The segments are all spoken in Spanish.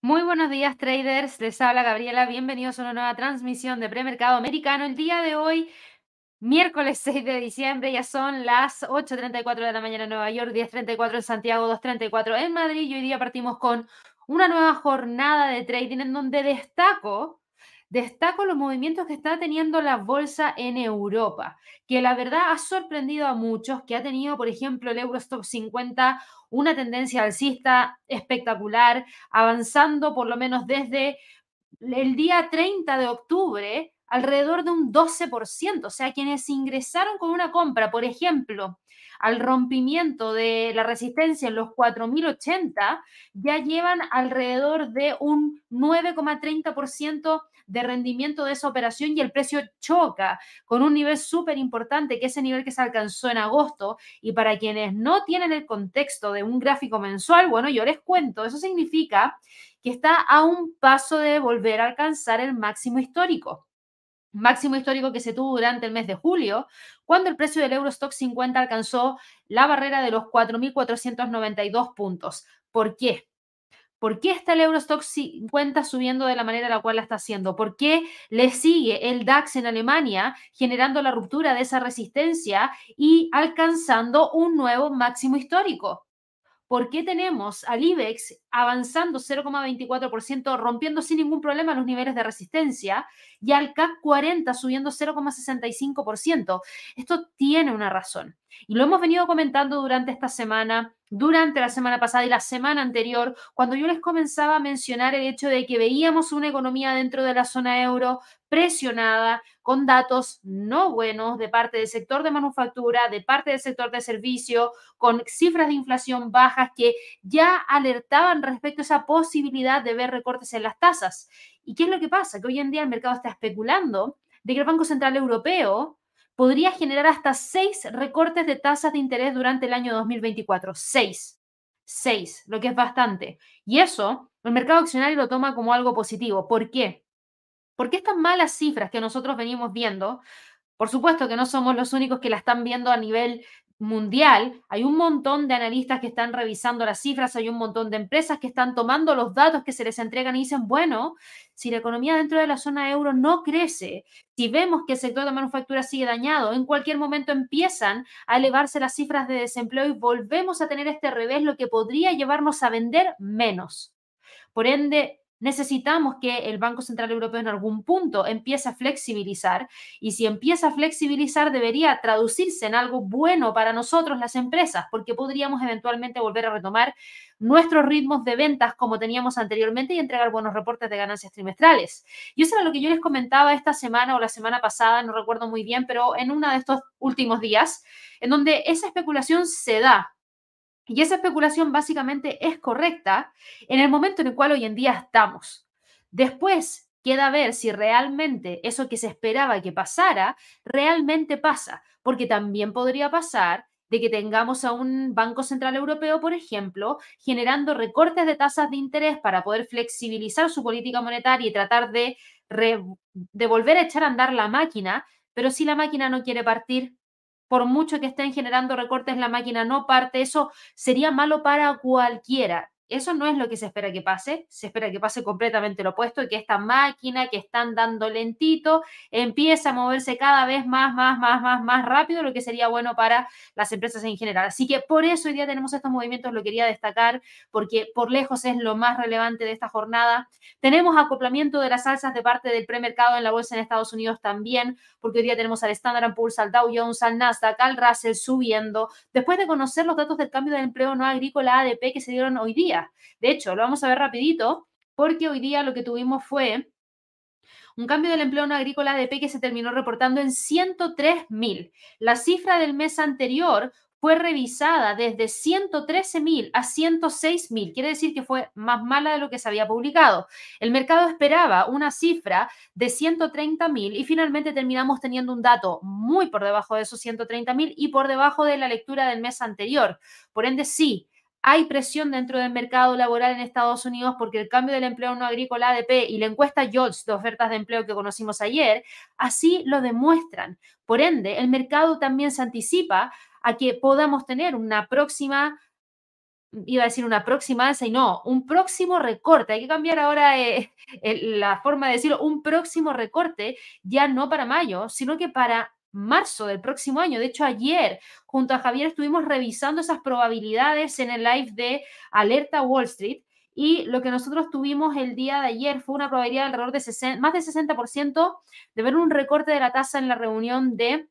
Muy buenos días traders, les habla Gabriela, bienvenidos a una nueva transmisión de premercado americano. El día de hoy Miércoles 6 de diciembre, ya son las 8.34 de la mañana en Nueva York, 10.34 en Santiago, 2.34 en Madrid y hoy día partimos con una nueva jornada de trading en donde destaco, destaco los movimientos que está teniendo la bolsa en Europa, que la verdad ha sorprendido a muchos, que ha tenido, por ejemplo, el Eurostock 50 una tendencia alcista espectacular, avanzando por lo menos desde el día 30 de octubre alrededor de un 12%. O sea, quienes ingresaron con una compra, por ejemplo, al rompimiento de la resistencia en los 4.080, ya llevan alrededor de un 9,30% de rendimiento de esa operación y el precio choca con un nivel súper importante, que es ese nivel que se alcanzó en agosto. Y para quienes no tienen el contexto de un gráfico mensual, bueno, yo les cuento, eso significa que está a un paso de volver a alcanzar el máximo histórico máximo histórico que se tuvo durante el mes de julio, cuando el precio del Eurostock 50 alcanzó la barrera de los 4.492 puntos. ¿Por qué? ¿Por qué está el Eurostock 50 subiendo de la manera en la cual la está haciendo? ¿Por qué le sigue el DAX en Alemania generando la ruptura de esa resistencia y alcanzando un nuevo máximo histórico? ¿Por qué tenemos al IBEX avanzando 0,24%, rompiendo sin ningún problema los niveles de resistencia, y al CAC 40 subiendo 0,65%? Esto tiene una razón. Y lo hemos venido comentando durante esta semana, durante la semana pasada y la semana anterior, cuando yo les comenzaba a mencionar el hecho de que veíamos una economía dentro de la zona euro presionada, con datos no buenos de parte del sector de manufactura, de parte del sector de servicio, con cifras de inflación bajas que ya alertaban respecto a esa posibilidad de ver recortes en las tasas. ¿Y qué es lo que pasa? Que hoy en día el mercado está especulando de que el Banco Central Europeo podría generar hasta seis recortes de tasas de interés durante el año 2024. Seis. Seis, lo que es bastante. Y eso, el mercado accionario lo toma como algo positivo. ¿Por qué? Porque estas malas cifras que nosotros venimos viendo, por supuesto que no somos los únicos que la están viendo a nivel mundial, hay un montón de analistas que están revisando las cifras, hay un montón de empresas que están tomando los datos que se les entregan y dicen, bueno, si la economía dentro de la zona euro no crece, si vemos que el sector de manufactura sigue dañado, en cualquier momento empiezan a elevarse las cifras de desempleo y volvemos a tener este revés, lo que podría llevarnos a vender menos. Por ende, necesitamos que el Banco Central Europeo en algún punto empiece a flexibilizar y si empieza a flexibilizar debería traducirse en algo bueno para nosotros las empresas porque podríamos eventualmente volver a retomar nuestros ritmos de ventas como teníamos anteriormente y entregar buenos reportes de ganancias trimestrales. Y eso era lo que yo les comentaba esta semana o la semana pasada, no recuerdo muy bien, pero en uno de estos últimos días, en donde esa especulación se da y esa especulación básicamente es correcta en el momento en el cual hoy en día estamos. Después queda ver si realmente eso que se esperaba que pasara, realmente pasa, porque también podría pasar de que tengamos a un Banco Central Europeo, por ejemplo, generando recortes de tasas de interés para poder flexibilizar su política monetaria y tratar de, de volver a echar a andar la máquina, pero si la máquina no quiere partir, por mucho que estén generando recortes, la máquina no parte, eso sería malo para cualquiera. Eso no es lo que se espera que pase, se espera que pase completamente lo opuesto y que esta máquina que están dando lentito empiece a moverse cada vez más, más, más, más, más rápido, lo que sería bueno para las empresas en general. Así que por eso hoy día tenemos estos movimientos, lo quería destacar porque por lejos es lo más relevante de esta jornada. Tenemos acoplamiento de las alzas de parte del premercado en la bolsa en Estados Unidos también, porque hoy día tenemos al Standard Poor's, al Dow Jones, al Nasdaq, al Russell subiendo, después de conocer los datos del cambio del empleo no agrícola ADP que se dieron hoy día. De hecho, lo vamos a ver rapidito porque hoy día lo que tuvimos fue un cambio del empleo no agrícola ADP que se terminó reportando en 103.000. La cifra del mes anterior fue revisada desde 113.000 a 106.000. Quiere decir que fue más mala de lo que se había publicado. El mercado esperaba una cifra de 130.000 y finalmente terminamos teniendo un dato muy por debajo de esos 130.000 y por debajo de la lectura del mes anterior. Por ende, sí, hay presión dentro del mercado laboral en Estados Unidos porque el cambio del empleo no agrícola ADP y la encuesta JOLTS de ofertas de empleo que conocimos ayer, así lo demuestran. Por ende, el mercado también se anticipa a que podamos tener una próxima iba a decir una próxima alza y no, un próximo recorte. Hay que cambiar ahora eh, la forma de decirlo, un próximo recorte ya no para mayo, sino que para marzo del próximo año. De hecho, ayer junto a Javier estuvimos revisando esas probabilidades en el live de Alerta Wall Street y lo que nosotros tuvimos el día de ayer fue una probabilidad de alrededor de más de 60% de ver un recorte de la tasa en la reunión de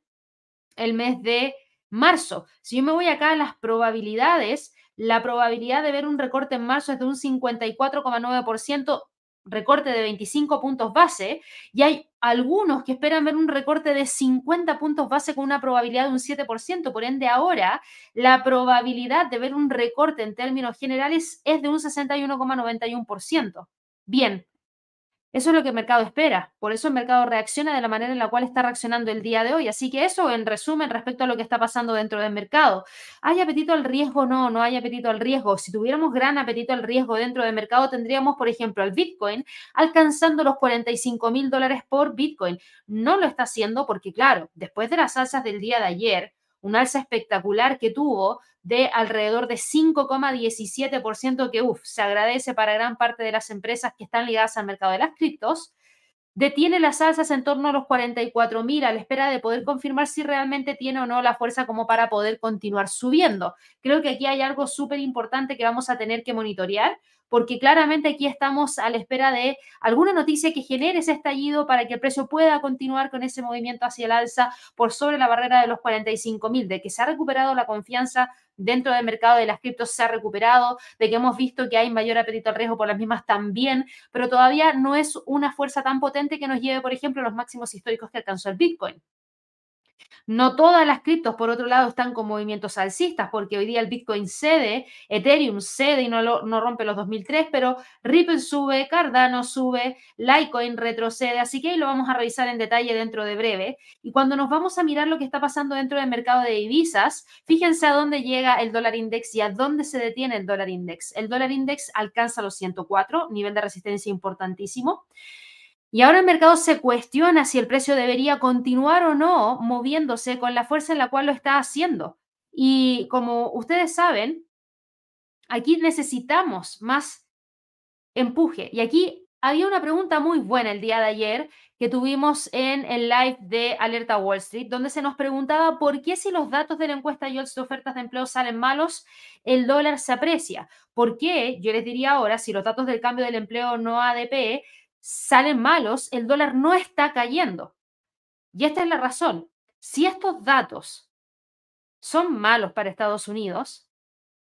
el mes de marzo. Si yo me voy acá a las probabilidades, la probabilidad de ver un recorte en marzo es de un 54,9%, recorte de 25 puntos base, y hay algunos que esperan ver un recorte de 50 puntos base con una probabilidad de un 7%. Por ende, ahora la probabilidad de ver un recorte en términos generales es de un 61,91%. Bien, eso es lo que el mercado espera. Por eso el mercado reacciona de la manera en la cual está reaccionando el día de hoy. Así que eso en resumen respecto a lo que está pasando dentro del mercado. ¿Hay apetito al riesgo? No, no hay apetito al riesgo. Si tuviéramos gran apetito al riesgo dentro del mercado, tendríamos, por ejemplo, al Bitcoin alcanzando los 45 mil dólares por Bitcoin. No lo está haciendo porque, claro, después de las alzas del día de ayer, un alza espectacular que tuvo de alrededor de 5,17% que, uff, se agradece para gran parte de las empresas que están ligadas al mercado de las criptos, detiene las alzas en torno a los 44 mil a la espera de poder confirmar si realmente tiene o no la fuerza como para poder continuar subiendo. Creo que aquí hay algo súper importante que vamos a tener que monitorear porque claramente aquí estamos a la espera de alguna noticia que genere ese estallido para que el precio pueda continuar con ese movimiento hacia el alza por sobre la barrera de los 45 mil, de que se ha recuperado la confianza dentro del mercado de las criptos se ha recuperado, de que hemos visto que hay mayor apetito al riesgo por las mismas también, pero todavía no es una fuerza tan potente que nos lleve, por ejemplo, a los máximos históricos que alcanzó el Bitcoin. No todas las criptos, por otro lado, están con movimientos alcistas, porque hoy día el Bitcoin cede, Ethereum cede y no, no rompe los 2003, pero Ripple sube, Cardano sube, Litecoin retrocede, así que ahí lo vamos a revisar en detalle dentro de breve. Y cuando nos vamos a mirar lo que está pasando dentro del mercado de divisas, fíjense a dónde llega el dólar index y a dónde se detiene el dólar index. El dólar index alcanza los 104, nivel de resistencia importantísimo. Y ahora el mercado se cuestiona si el precio debería continuar o no moviéndose con la fuerza en la cual lo está haciendo. Y como ustedes saben, aquí necesitamos más empuje. Y aquí había una pregunta muy buena el día de ayer que tuvimos en el live de Alerta Wall Street, donde se nos preguntaba por qué si los datos de la encuesta de ofertas de empleo salen malos, el dólar se aprecia. ¿Por qué? Yo les diría ahora, si los datos del cambio del empleo no ADP salen malos, el dólar no está cayendo. Y esta es la razón. Si estos datos son malos para Estados Unidos,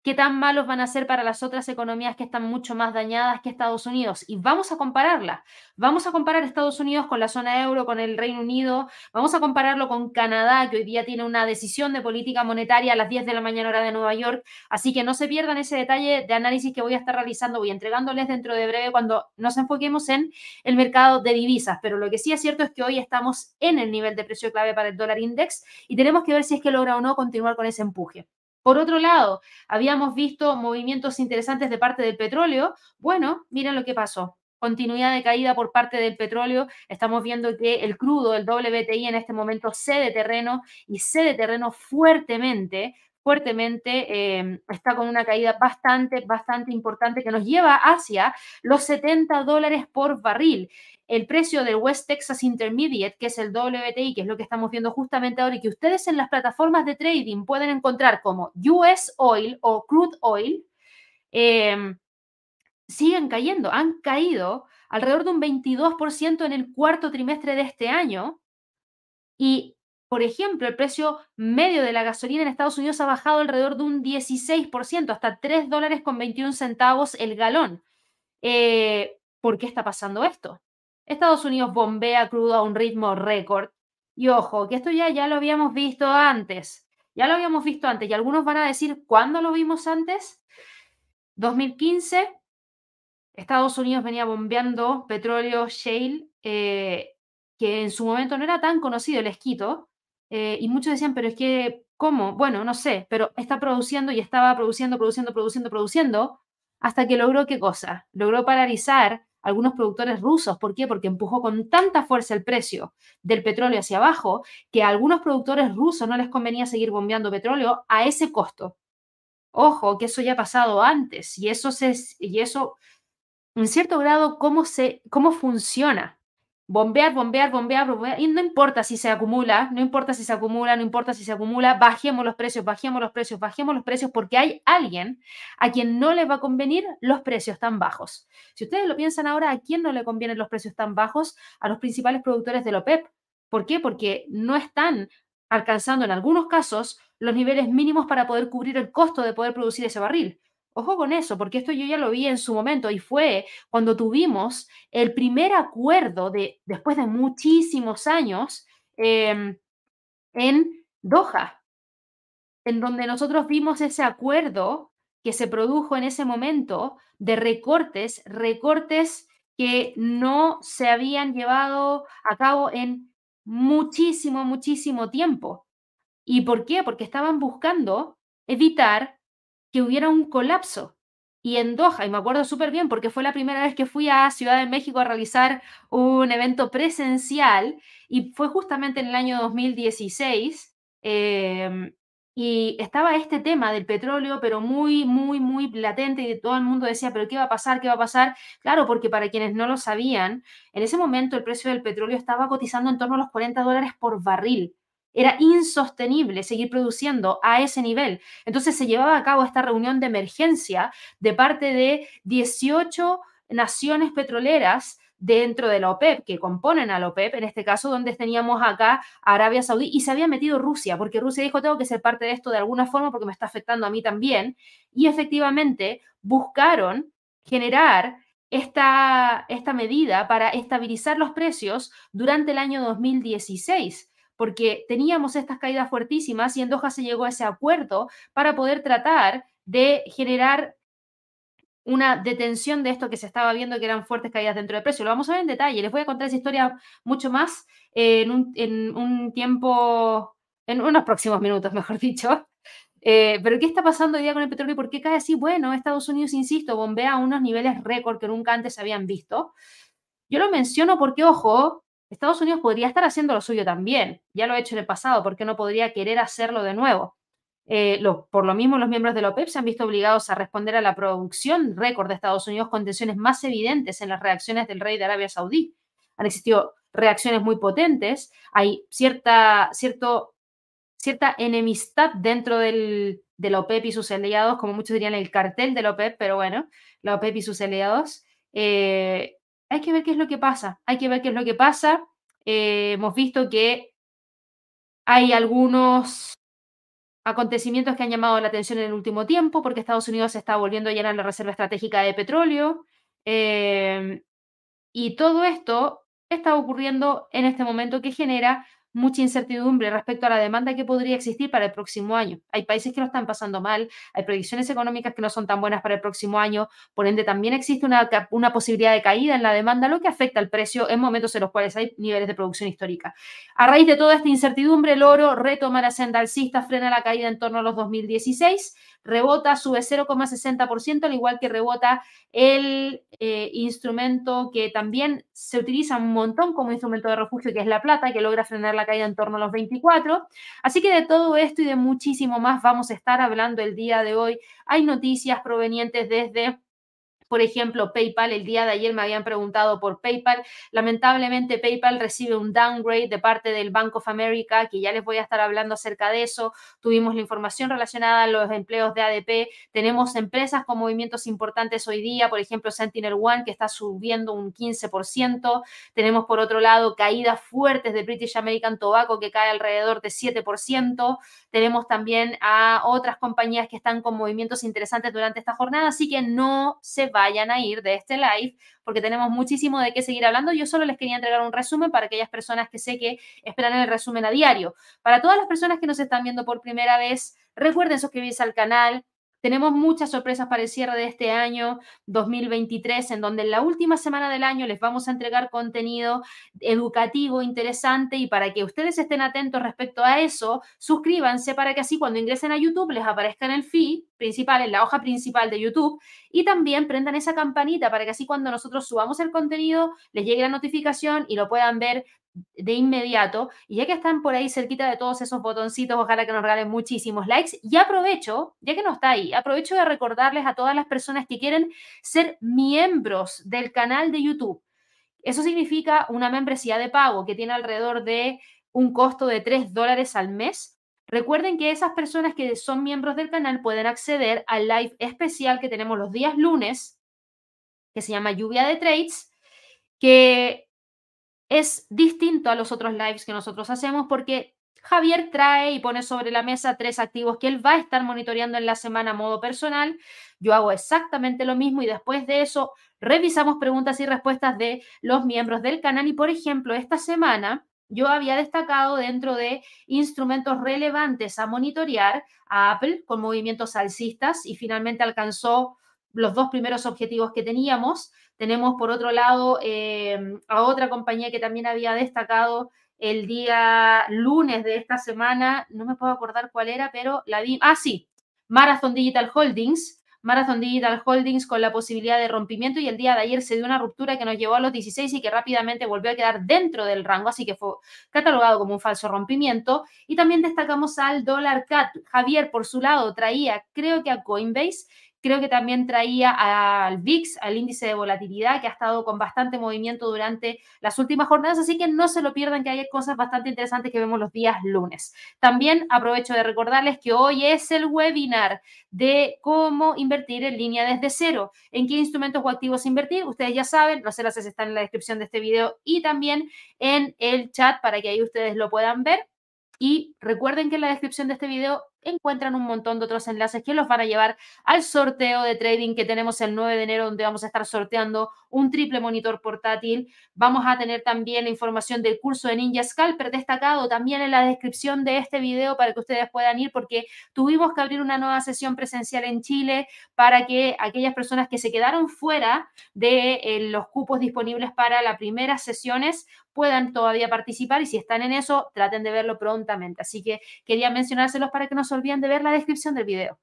qué tan malos van a ser para las otras economías que están mucho más dañadas que Estados Unidos. Y vamos a compararla. Vamos a comparar Estados Unidos con la zona euro, con el Reino Unido. Vamos a compararlo con Canadá, que hoy día tiene una decisión de política monetaria a las 10 de la mañana hora de Nueva York. Así que no se pierdan ese detalle de análisis que voy a estar realizando, voy entregándoles dentro de breve cuando nos enfoquemos en el mercado de divisas. Pero lo que sí es cierto es que hoy estamos en el nivel de precio clave para el dólar index y tenemos que ver si es que logra o no continuar con ese empuje. Por otro lado, habíamos visto movimientos interesantes de parte del petróleo. Bueno, miren lo que pasó. Continuidad de caída por parte del petróleo. Estamos viendo que el crudo, el WTI en este momento cede terreno y cede terreno fuertemente fuertemente, em, está con una caída bastante, bastante importante que nos lleva hacia los 70 dólares por barril el precio del West Texas Intermediate, que es el WTI, que es lo que estamos viendo justamente ahora y que ustedes en las plataformas de trading pueden encontrar como US Oil o Crude Oil, em, siguen cayendo, han caído alrededor de un 22% en el cuarto trimestre de este año. Y, por ejemplo, el precio medio de la gasolina en Estados Unidos ha bajado alrededor de un 16%, hasta 3 dólares con 21 centavos el galón. Eh, ¿Por qué está pasando esto? Estados Unidos bombea crudo a un ritmo récord. Y ojo, que esto ya, ya lo habíamos visto antes. Ya lo habíamos visto antes. Y algunos van a decir, ¿cuándo lo vimos antes? 2015, Estados Unidos venía bombeando petróleo shale, eh, que en su momento no era tan conocido el esquito. Eh, y muchos decían, pero es que ¿Cómo? Bueno, no sé, pero está produciendo y estaba produciendo, produciendo, produciendo, produciendo, hasta que logró qué cosa? Logró paralizar algunos productores rusos. ¿Por qué? Porque empujó con tanta fuerza el precio del petróleo hacia abajo que a algunos productores rusos no les convenía seguir bombeando petróleo a ese costo. Ojo, que eso ya ha pasado antes y eso, se, y eso en cierto grado, cómo, se, cómo funciona bombear, bombear, bombear, bombear, y no importa si se acumula, no importa si se acumula, no importa si se acumula, bajemos los precios, bajemos los precios, bajemos los precios, porque hay alguien a quien no le va a convenir los precios tan bajos. Si ustedes lo piensan ahora, ¿a quién no le convienen los precios tan bajos? A los principales productores de la OPEP. ¿Por qué? Porque no están alcanzando en algunos casos los niveles mínimos para poder cubrir el costo de poder producir ese barril. Ojo con eso, porque esto yo ya lo vi en su momento y fue cuando tuvimos el primer acuerdo de, después de muchísimos años em, en Doha, en donde nosotros vimos ese acuerdo que se produjo en ese momento de recortes, recortes que no se habían llevado a cabo en muchísimo, muchísimo tiempo. ¿Y por qué? Porque estaban buscando evitar que hubiera un colapso. Y en Doha, y me acuerdo súper bien porque fue la primera vez que fui a Ciudad de México a realizar un evento presencial y fue justamente en el año 2016. Em, y estaba este tema del petróleo, pero muy, muy, muy latente y todo el mundo decía, pero ¿qué va a pasar? ¿Qué va a pasar? Claro, porque para quienes no lo sabían, en ese momento el precio del petróleo estaba cotizando en torno a los 40 dólares por barril. Era insostenible seguir produciendo a ese nivel. Entonces se llevaba a cabo esta reunión de emergencia de parte de 18 naciones petroleras dentro de la OPEP, que componen a la OPEP, en este caso donde teníamos acá Arabia Saudí y se había metido Rusia, porque Rusia dijo, tengo que ser parte de esto de alguna forma porque me está afectando a mí también. Y efectivamente buscaron generar esta, esta medida para estabilizar los precios durante el año 2016 porque teníamos estas caídas fuertísimas y en Doha se llegó a ese acuerdo para poder tratar de generar una detención de esto que se estaba viendo que eran fuertes caídas dentro del precio. Lo vamos a ver en detalle. Les voy a contar esa historia mucho más en, un, tiempo, en unos próximos minutos, mejor dicho. Eh, pero ¿qué está pasando hoy día con el petróleo y por qué cae así? Bueno, Estados Unidos, insisto, bombea a unos niveles récord que nunca antes habían visto. Yo lo menciono porque, ojo, Estados Unidos podría estar haciendo lo suyo también. Ya lo ha hecho en el pasado, ¿por qué no podría querer hacerlo de nuevo? Eh, por lo mismo, los miembros de la OPEP se han visto obligados a responder a la producción récord de Estados Unidos con tensiones más evidentes en las reacciones del rey de Arabia Saudí. Han existido reacciones muy potentes, hay cierta, cierto, cierta enemistad dentro del, de la OPEP y sus aliados, como muchos dirían el cartel de la OPEP, pero bueno, la OPEP y sus aliados. Eh, hay que ver qué es lo que pasa, hay que ver qué es lo que pasa. Eh, hemos visto que hay algunos acontecimientos que han llamado la atención en el último tiempo, porque Estados Unidos se está volviendo a llenar la reserva estratégica de petróleo. Eh, y todo esto está ocurriendo en este momento que genera mucha incertidumbre respecto a la demanda que podría existir para el próximo año. Hay países que lo están pasando mal, hay predicciones económicas que no son tan buenas para el próximo año, por ende también existe una, una posibilidad de caída en la demanda, lo que afecta al precio en momentos en los cuales hay niveles de producción histórica. A raíz de toda esta incertidumbre, el oro retoma la senda alcista, frena la caída en torno a los 2016, rebota, sube 0,60%, al igual que rebota el eh, instrumento que también se utiliza un montón como instrumento de refugio, que es la plata, que logra frenar la caída en torno a los 24. Así que de todo esto y de muchísimo más vamos a estar hablando el día de hoy. Hay noticias provenientes desde por ejemplo, PayPal, el día de ayer me habían preguntado por PayPal. Lamentablemente, PayPal recibe un downgrade de parte del Bank of America, que ya les voy a estar hablando acerca de eso. Tuvimos la información relacionada a los empleos de ADP. Tenemos empresas con movimientos importantes hoy día, por ejemplo, Sentinel One, que está subiendo un 15%. Tenemos, por otro lado, caídas fuertes de British American Tobacco, que cae alrededor de 7%. Tenemos también a otras compañías que están con movimientos interesantes durante esta jornada, así que no se va vayan a ir de este live porque tenemos muchísimo de qué seguir hablando. Yo solo les quería entregar un resumen para aquellas personas que sé que esperan el resumen a diario. Para todas las personas que nos están viendo por primera vez, recuerden suscribirse al canal, Tenemos muchas sorpresas para el cierre de este año 2023, en donde en la última semana del año les vamos a entregar contenido educativo interesante y para que ustedes estén atentos respecto a eso, suscríbanse para que así cuando ingresen a YouTube les aparezca en el feed principal, en la hoja principal de YouTube y también prendan esa campanita para que así cuando nosotros subamos el contenido les llegue la notificación y lo puedan ver de inmediato. Y ya que están por ahí cerquita de todos esos botoncitos, ojalá que nos regalen muchísimos likes. Y aprovecho, ya que no está ahí, aprovecho de recordarles a todas las personas que quieren ser miembros del canal de YouTube. Eso significa una membresía de pago que tiene alrededor de un costo de 3 dólares al mes. Recuerden que esas personas que son miembros del canal pueden acceder al live especial que tenemos los días lunes, que se llama Lluvia de Trades, que es distinto a los otros lives que nosotros hacemos porque Javier trae y pone sobre la mesa tres activos que él va a estar monitoreando en la semana a modo personal. Yo hago exactamente lo mismo y después de eso revisamos preguntas y respuestas de los miembros del canal. Y por ejemplo, esta semana yo había destacado dentro de instrumentos relevantes a monitorear a Apple con movimientos alcistas y finalmente alcanzó los dos primeros objetivos que teníamos. Tenemos por otro lado eh, a otra compañía que también había destacado el día lunes de esta semana, no me puedo acordar cuál era, pero la vi, ah sí, Marathon Digital Holdings, Marathon Digital Holdings con la posibilidad de rompimiento y el día de ayer se dio una ruptura que nos llevó a los 16 y que rápidamente volvió a quedar dentro del rango, así que fue catalogado como un falso rompimiento. Y también destacamos al dólar CAT. Javier, por su lado, traía, creo que a Coinbase, Creo que también traía al VIX, al índice de volatilidad, que ha estado con bastante movimiento durante las últimas jornadas, así que no se lo pierdan, que hay cosas bastante interesantes que vemos los días lunes. También aprovecho de recordarles que hoy es el webinar de cómo invertir en línea desde cero, en qué instrumentos o activos invertir. Ustedes ya saben, los enlaces están en la descripción de este video y también en el chat para que ahí ustedes lo puedan ver. Y recuerden que en la descripción de este video encuentran un montón de otros enlaces que los van a llevar al sorteo de trading que tenemos el 9 de enero, donde vamos a estar sorteando un triple monitor portátil. Vamos a tener también la información del curso de Ninja Scalper destacado también en la descripción de este video para que ustedes puedan ir, porque tuvimos que abrir una nueva sesión presencial en Chile para que aquellas personas que se quedaron fuera de eh, los cupos disponibles para las primeras sesiones puedan todavía participar y si están en eso, traten de verlo prontamente. Así que quería mencionárselos para que no se olviden de ver la descripción del video.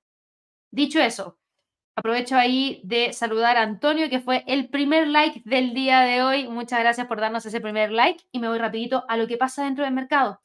Dicho eso, aprovecho ahí de saludar a Antonio, que fue el primer like del día de hoy. Muchas gracias por darnos ese primer like y me voy rapidito a lo que pasa dentro del mercado.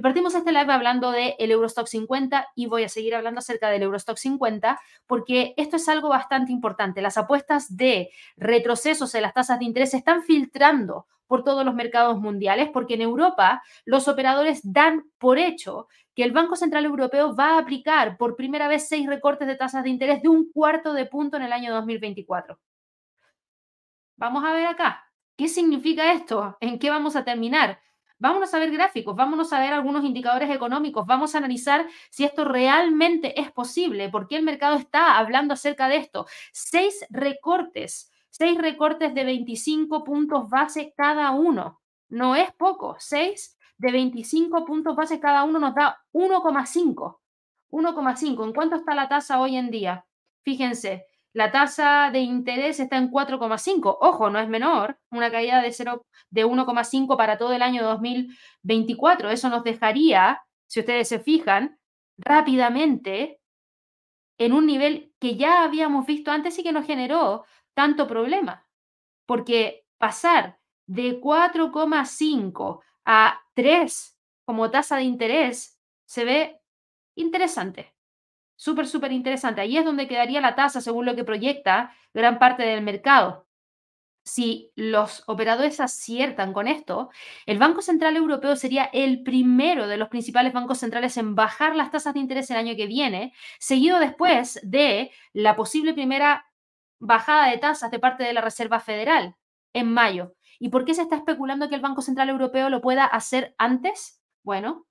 Y partimos este live hablando del el Eurostock 50 y voy a seguir hablando acerca del Eurostock 50 porque esto es algo bastante importante. Las apuestas de retrocesos en las tasas de interés se están filtrando por todos los mercados mundiales porque en Europa los operadores dan por hecho que el Banco Central Europeo va a aplicar por primera vez seis recortes de tasas de interés de un cuarto de punto en el año 2024. Vamos a ver acá. ¿Qué significa esto? ¿En qué vamos a terminar? Vámonos a ver gráficos, vámonos a ver algunos indicadores económicos, vamos a analizar si esto realmente es posible, por qué el mercado está hablando acerca de esto. Seis recortes, seis recortes de 25 puntos base cada uno. No es poco, seis de 25 puntos base cada uno nos da 1,5. 1,5. ¿En cuánto está la tasa hoy en día? Fíjense, la tasa de interés está en 4,5. Ojo, no es menor, una caída de, 0, de 1,5 para todo el año 2024. Eso nos dejaría, si ustedes se fijan, rápidamente en un nivel que ya habíamos visto antes y que nos generó tanto problema. Porque pasar de 4,5 a 3 como tasa de interés se ve interesante. Súper, súper interesante. Ahí es donde quedaría la tasa según lo que proyecta gran parte del mercado. Si los operadores aciertan con esto, el Banco Central Europeo sería el primero de los principales bancos centrales en bajar las tasas de interés el año que viene, seguido después de la posible primera bajada de tasas de parte de la Reserva Federal en mayo. ¿Y por qué se está especulando que el Banco Central Europeo lo pueda hacer antes? Bueno,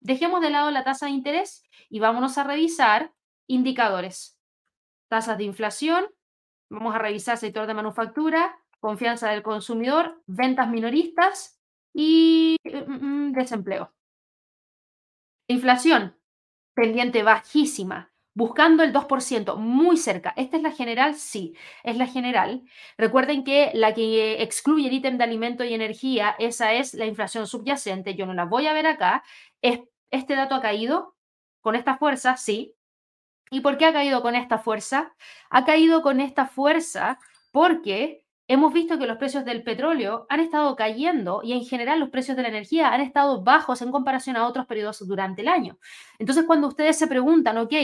Dejemos de lado la tasa de interés y vámonos a revisar indicadores. Tasas de inflación, vamos a revisar sector de manufactura, confianza del consumidor, ventas minoristas y mm, mm, desempleo. Inflación, pendiente bajísima, buscando el 2%, muy cerca. ¿Esta es la general? Sí, es la general. Recuerden que la que excluye el ítem de alimento y energía, esa es la inflación subyacente. Yo no la voy a ver acá. ¿Este dato ha caído con esta fuerza? Sí. ¿Y por qué ha caído con esta fuerza? Ha caído con esta fuerza porque hemos visto que los precios del petróleo han estado cayendo y en general los precios de la energía han estado bajos en comparación a otros periodos durante el año. Entonces, cuando ustedes se preguntan, ok,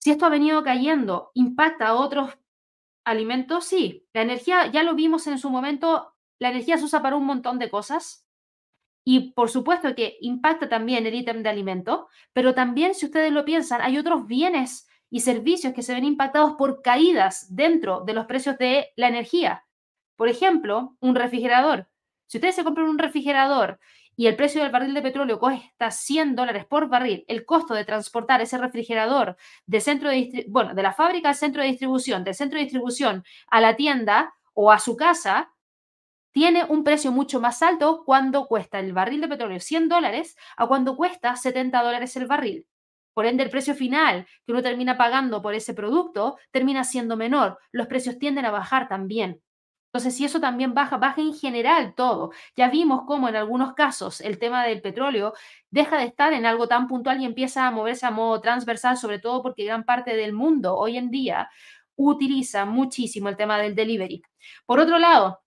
si esto ha venido cayendo, ¿impacta otros alimentos? Sí. La energía, ya lo vimos en su momento, la energía se usa para un montón de cosas. Y por supuesto que impacta también el ítem de alimento, pero también, si ustedes lo piensan, hay otros bienes y servicios que se ven impactados por caídas dentro de los precios de la energía. Por ejemplo, un refrigerador. Si ustedes se compran un refrigerador y el precio del barril de petróleo cuesta 100 dólares por barril, el costo de transportar ese refrigerador de centro de bueno, de la fábrica al centro de distribución, del centro de distribución a la tienda o a su casa, tiene un precio mucho más alto cuando cuesta el barril de petróleo 100 dólares a cuando cuesta 70 dólares el barril. Por ende, el precio final que uno termina pagando por ese producto termina siendo menor. Los precios tienden a bajar también. Entonces, si eso también baja, baja en general todo. Ya vimos cómo en algunos casos el tema del petróleo deja de estar en algo tan puntual y empieza a moverse a modo transversal, sobre todo porque gran parte del mundo hoy en día utiliza muchísimo el tema del delivery. Por otro lado,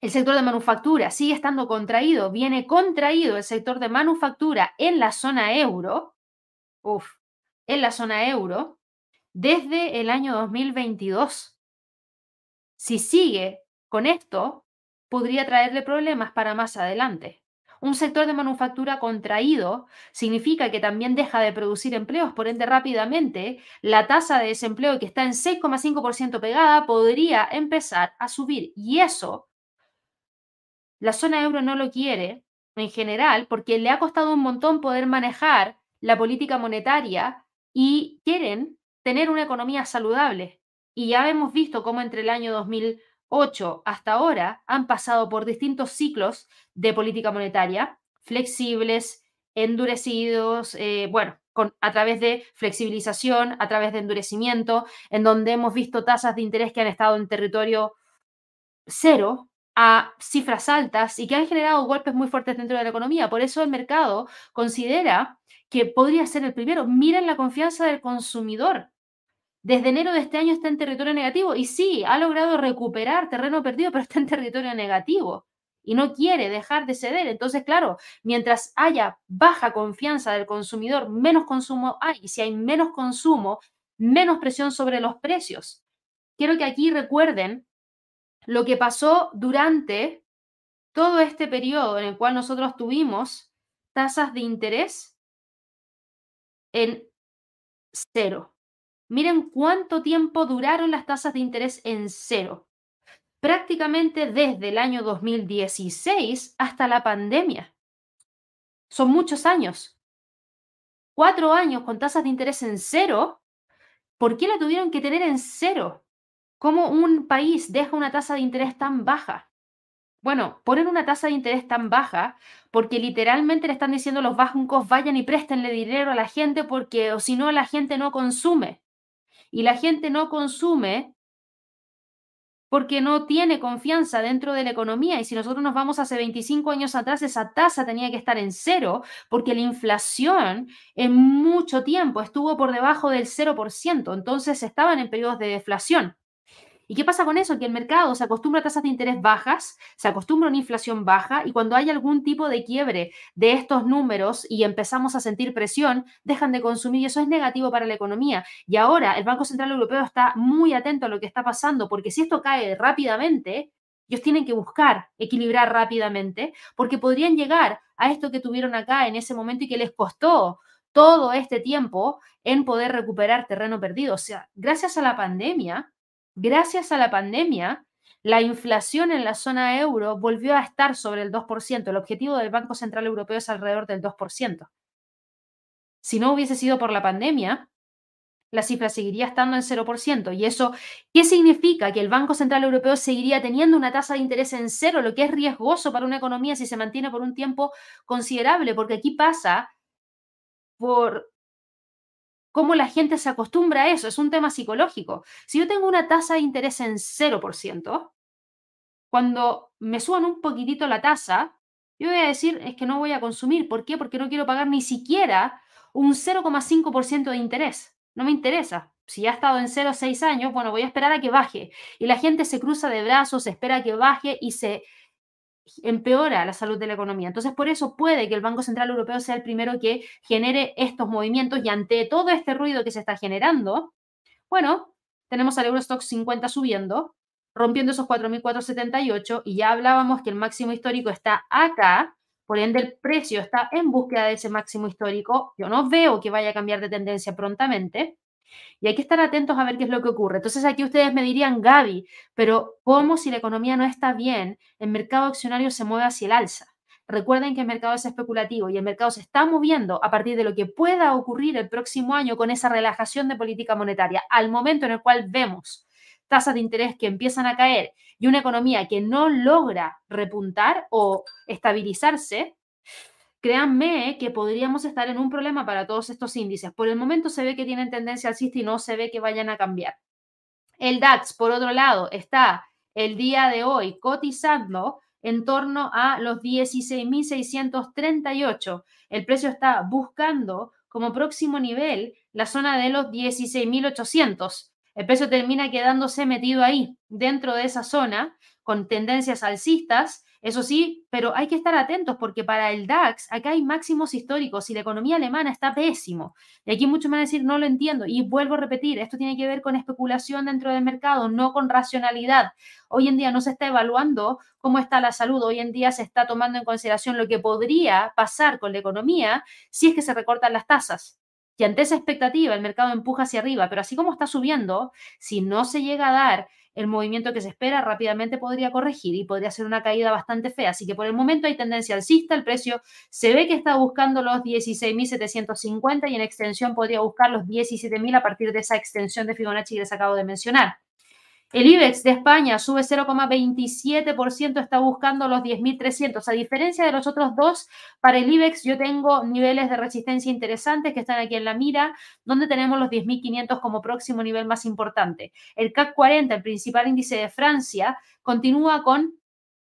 el sector de manufactura sigue estando contraído, viene contraído el sector de manufactura en la zona euro, uf, en la zona euro, desde el año 2022. Si sigue con esto, podría traerle problemas para más adelante. Un sector de manufactura contraído significa que también deja de producir empleos, por ende rápidamente la tasa de desempleo que está en 6,5% pegada podría empezar a subir. Y eso, la zona euro no lo quiere en general porque le ha costado un montón poder manejar la política monetaria y quieren tener una economía saludable. Y ya hemos visto cómo entre el año 2000 8 hasta ahora han pasado por distintos ciclos de política monetaria, flexibles, endurecidos, eh, bueno, con, a través de flexibilización, a través de endurecimiento, en donde hemos visto tasas de interés que han estado en territorio cero a cifras altas y que han generado golpes muy fuertes dentro de la economía. Por eso el mercado considera que podría ser el primero. Miren la confianza del consumidor desde enero de este año está en territorio negativo y sí, ha logrado recuperar terreno perdido, pero está en territorio negativo y no quiere dejar de ceder. Entonces, claro, mientras haya baja confianza del consumidor, menos consumo hay. Y si hay menos consumo, menos presión sobre los precios. Quiero que aquí recuerden lo que pasó durante todo este periodo en el cual nosotros tuvimos tasas de interés en cero. Miren cuánto tiempo duraron las tasas de interés en cero. Prácticamente desde el año 2016 hasta la pandemia. Son muchos años. Cuatro años con tasas de interés en cero. ¿Por qué la tuvieron que tener en cero? ¿Cómo un país deja una tasa de interés tan baja? Bueno, ponen una tasa de interés tan baja porque literalmente le están diciendo a los bancos vayan y préstenle dinero a la gente porque o si no la gente no consume y la gente no consume porque no tiene confianza dentro de la economía. Y si nosotros nos vamos hace 25 años atrás, esa tasa tenía que estar en cero, porque la inflación en mucho tiempo estuvo por debajo del 0%. Entonces estaban en periodos de deflación. ¿Y qué pasa con eso? Que el mercado se acostumbra a tasas de interés bajas, se acostumbra a una inflación baja y cuando hay algún tipo de quiebre de estos números y empezamos a sentir presión, dejan de consumir y eso es negativo para la economía. Y ahora el Banco Central Europeo está muy atento a lo que está pasando porque si esto cae rápidamente, ellos tienen que buscar equilibrar rápidamente porque podrían llegar a esto que tuvieron acá en ese momento y que les costó todo este tiempo en poder recuperar terreno perdido. O sea, gracias a la pandemia, Gracias a la pandemia, la inflación en la zona euro volvió a estar sobre el 2%. El objetivo del Banco Central Europeo es alrededor del 2%. Si no hubiese sido por la pandemia, la cifra seguiría estando en 0%. ¿Y eso qué significa? Que el Banco Central Europeo seguiría teniendo una tasa de interés en cero, lo que es riesgoso para una economía si se mantiene por un tiempo considerable, porque aquí pasa por cómo la gente se acostumbra a eso, es un tema psicológico. Si yo tengo una tasa de interés en 0%, cuando me suban un poquitito la tasa, yo voy a decir, es que no voy a consumir. ¿Por qué? Porque no quiero pagar ni siquiera un 0,5% de interés. No me interesa. Si ya ha estado en 0 6 años, bueno, voy a esperar a que baje. Y la gente se cruza de brazos, espera a que baje y se empeora la salud de la economía. Entonces, por eso puede que el Banco Central Europeo sea el primero que genere estos movimientos y ante todo este ruido que se está generando, bueno, tenemos al Eurostock 50 subiendo, rompiendo esos 4.478 y ya hablábamos que el máximo histórico está acá, por ende el precio está en búsqueda de ese máximo histórico. Yo no veo que vaya a cambiar de tendencia prontamente. Y hay que estar atentos a ver qué es lo que ocurre. Entonces aquí ustedes me dirían, Gaby, pero ¿cómo si la economía no está bien, el mercado accionario se mueve hacia el alza? Recuerden que el mercado es especulativo y el mercado se está moviendo a partir de lo que pueda ocurrir el próximo año con esa relajación de política monetaria. Al momento en el cual vemos tasas de interés que empiezan a caer y una economía que no logra repuntar o estabilizarse, créanme que podríamos estar en un problema para todos estos índices. Por el momento se ve que tienen tendencia alcista y no se ve que vayan a cambiar. El DAX, por otro lado, está el día de hoy cotizando en torno a los 16.638. El precio está buscando como próximo nivel la zona de los 16.800. El precio termina quedándose metido ahí, dentro de esa zona, con tendencias alcistas eso sí, pero hay que estar atentos porque para el DAX acá hay máximos históricos y la economía alemana está pésimo. Y aquí muchos van a decir, no lo entiendo. Y vuelvo a repetir, esto tiene que ver con especulación dentro del mercado, no con racionalidad. Hoy en día no se está evaluando cómo está la salud, hoy en día se está tomando en consideración lo que podría pasar con la economía si es que se recortan las tasas. Y ante esa expectativa el mercado empuja hacia arriba, pero así como está subiendo, si no se llega a dar el movimiento que se espera rápidamente podría corregir y podría ser una caída bastante fea. Así que por el momento hay tendencia alcista, el precio se ve que está buscando los 16.750 y en extensión podría buscar los 17.000 a partir de esa extensión de Fibonacci que les acabo de mencionar. El IBEX de España sube 0,27%, está buscando los 10.300. A diferencia de los otros dos, para el IBEX yo tengo niveles de resistencia interesantes que están aquí en la mira, donde tenemos los 10.500 como próximo nivel más importante. El CAC 40, el principal índice de Francia, continúa con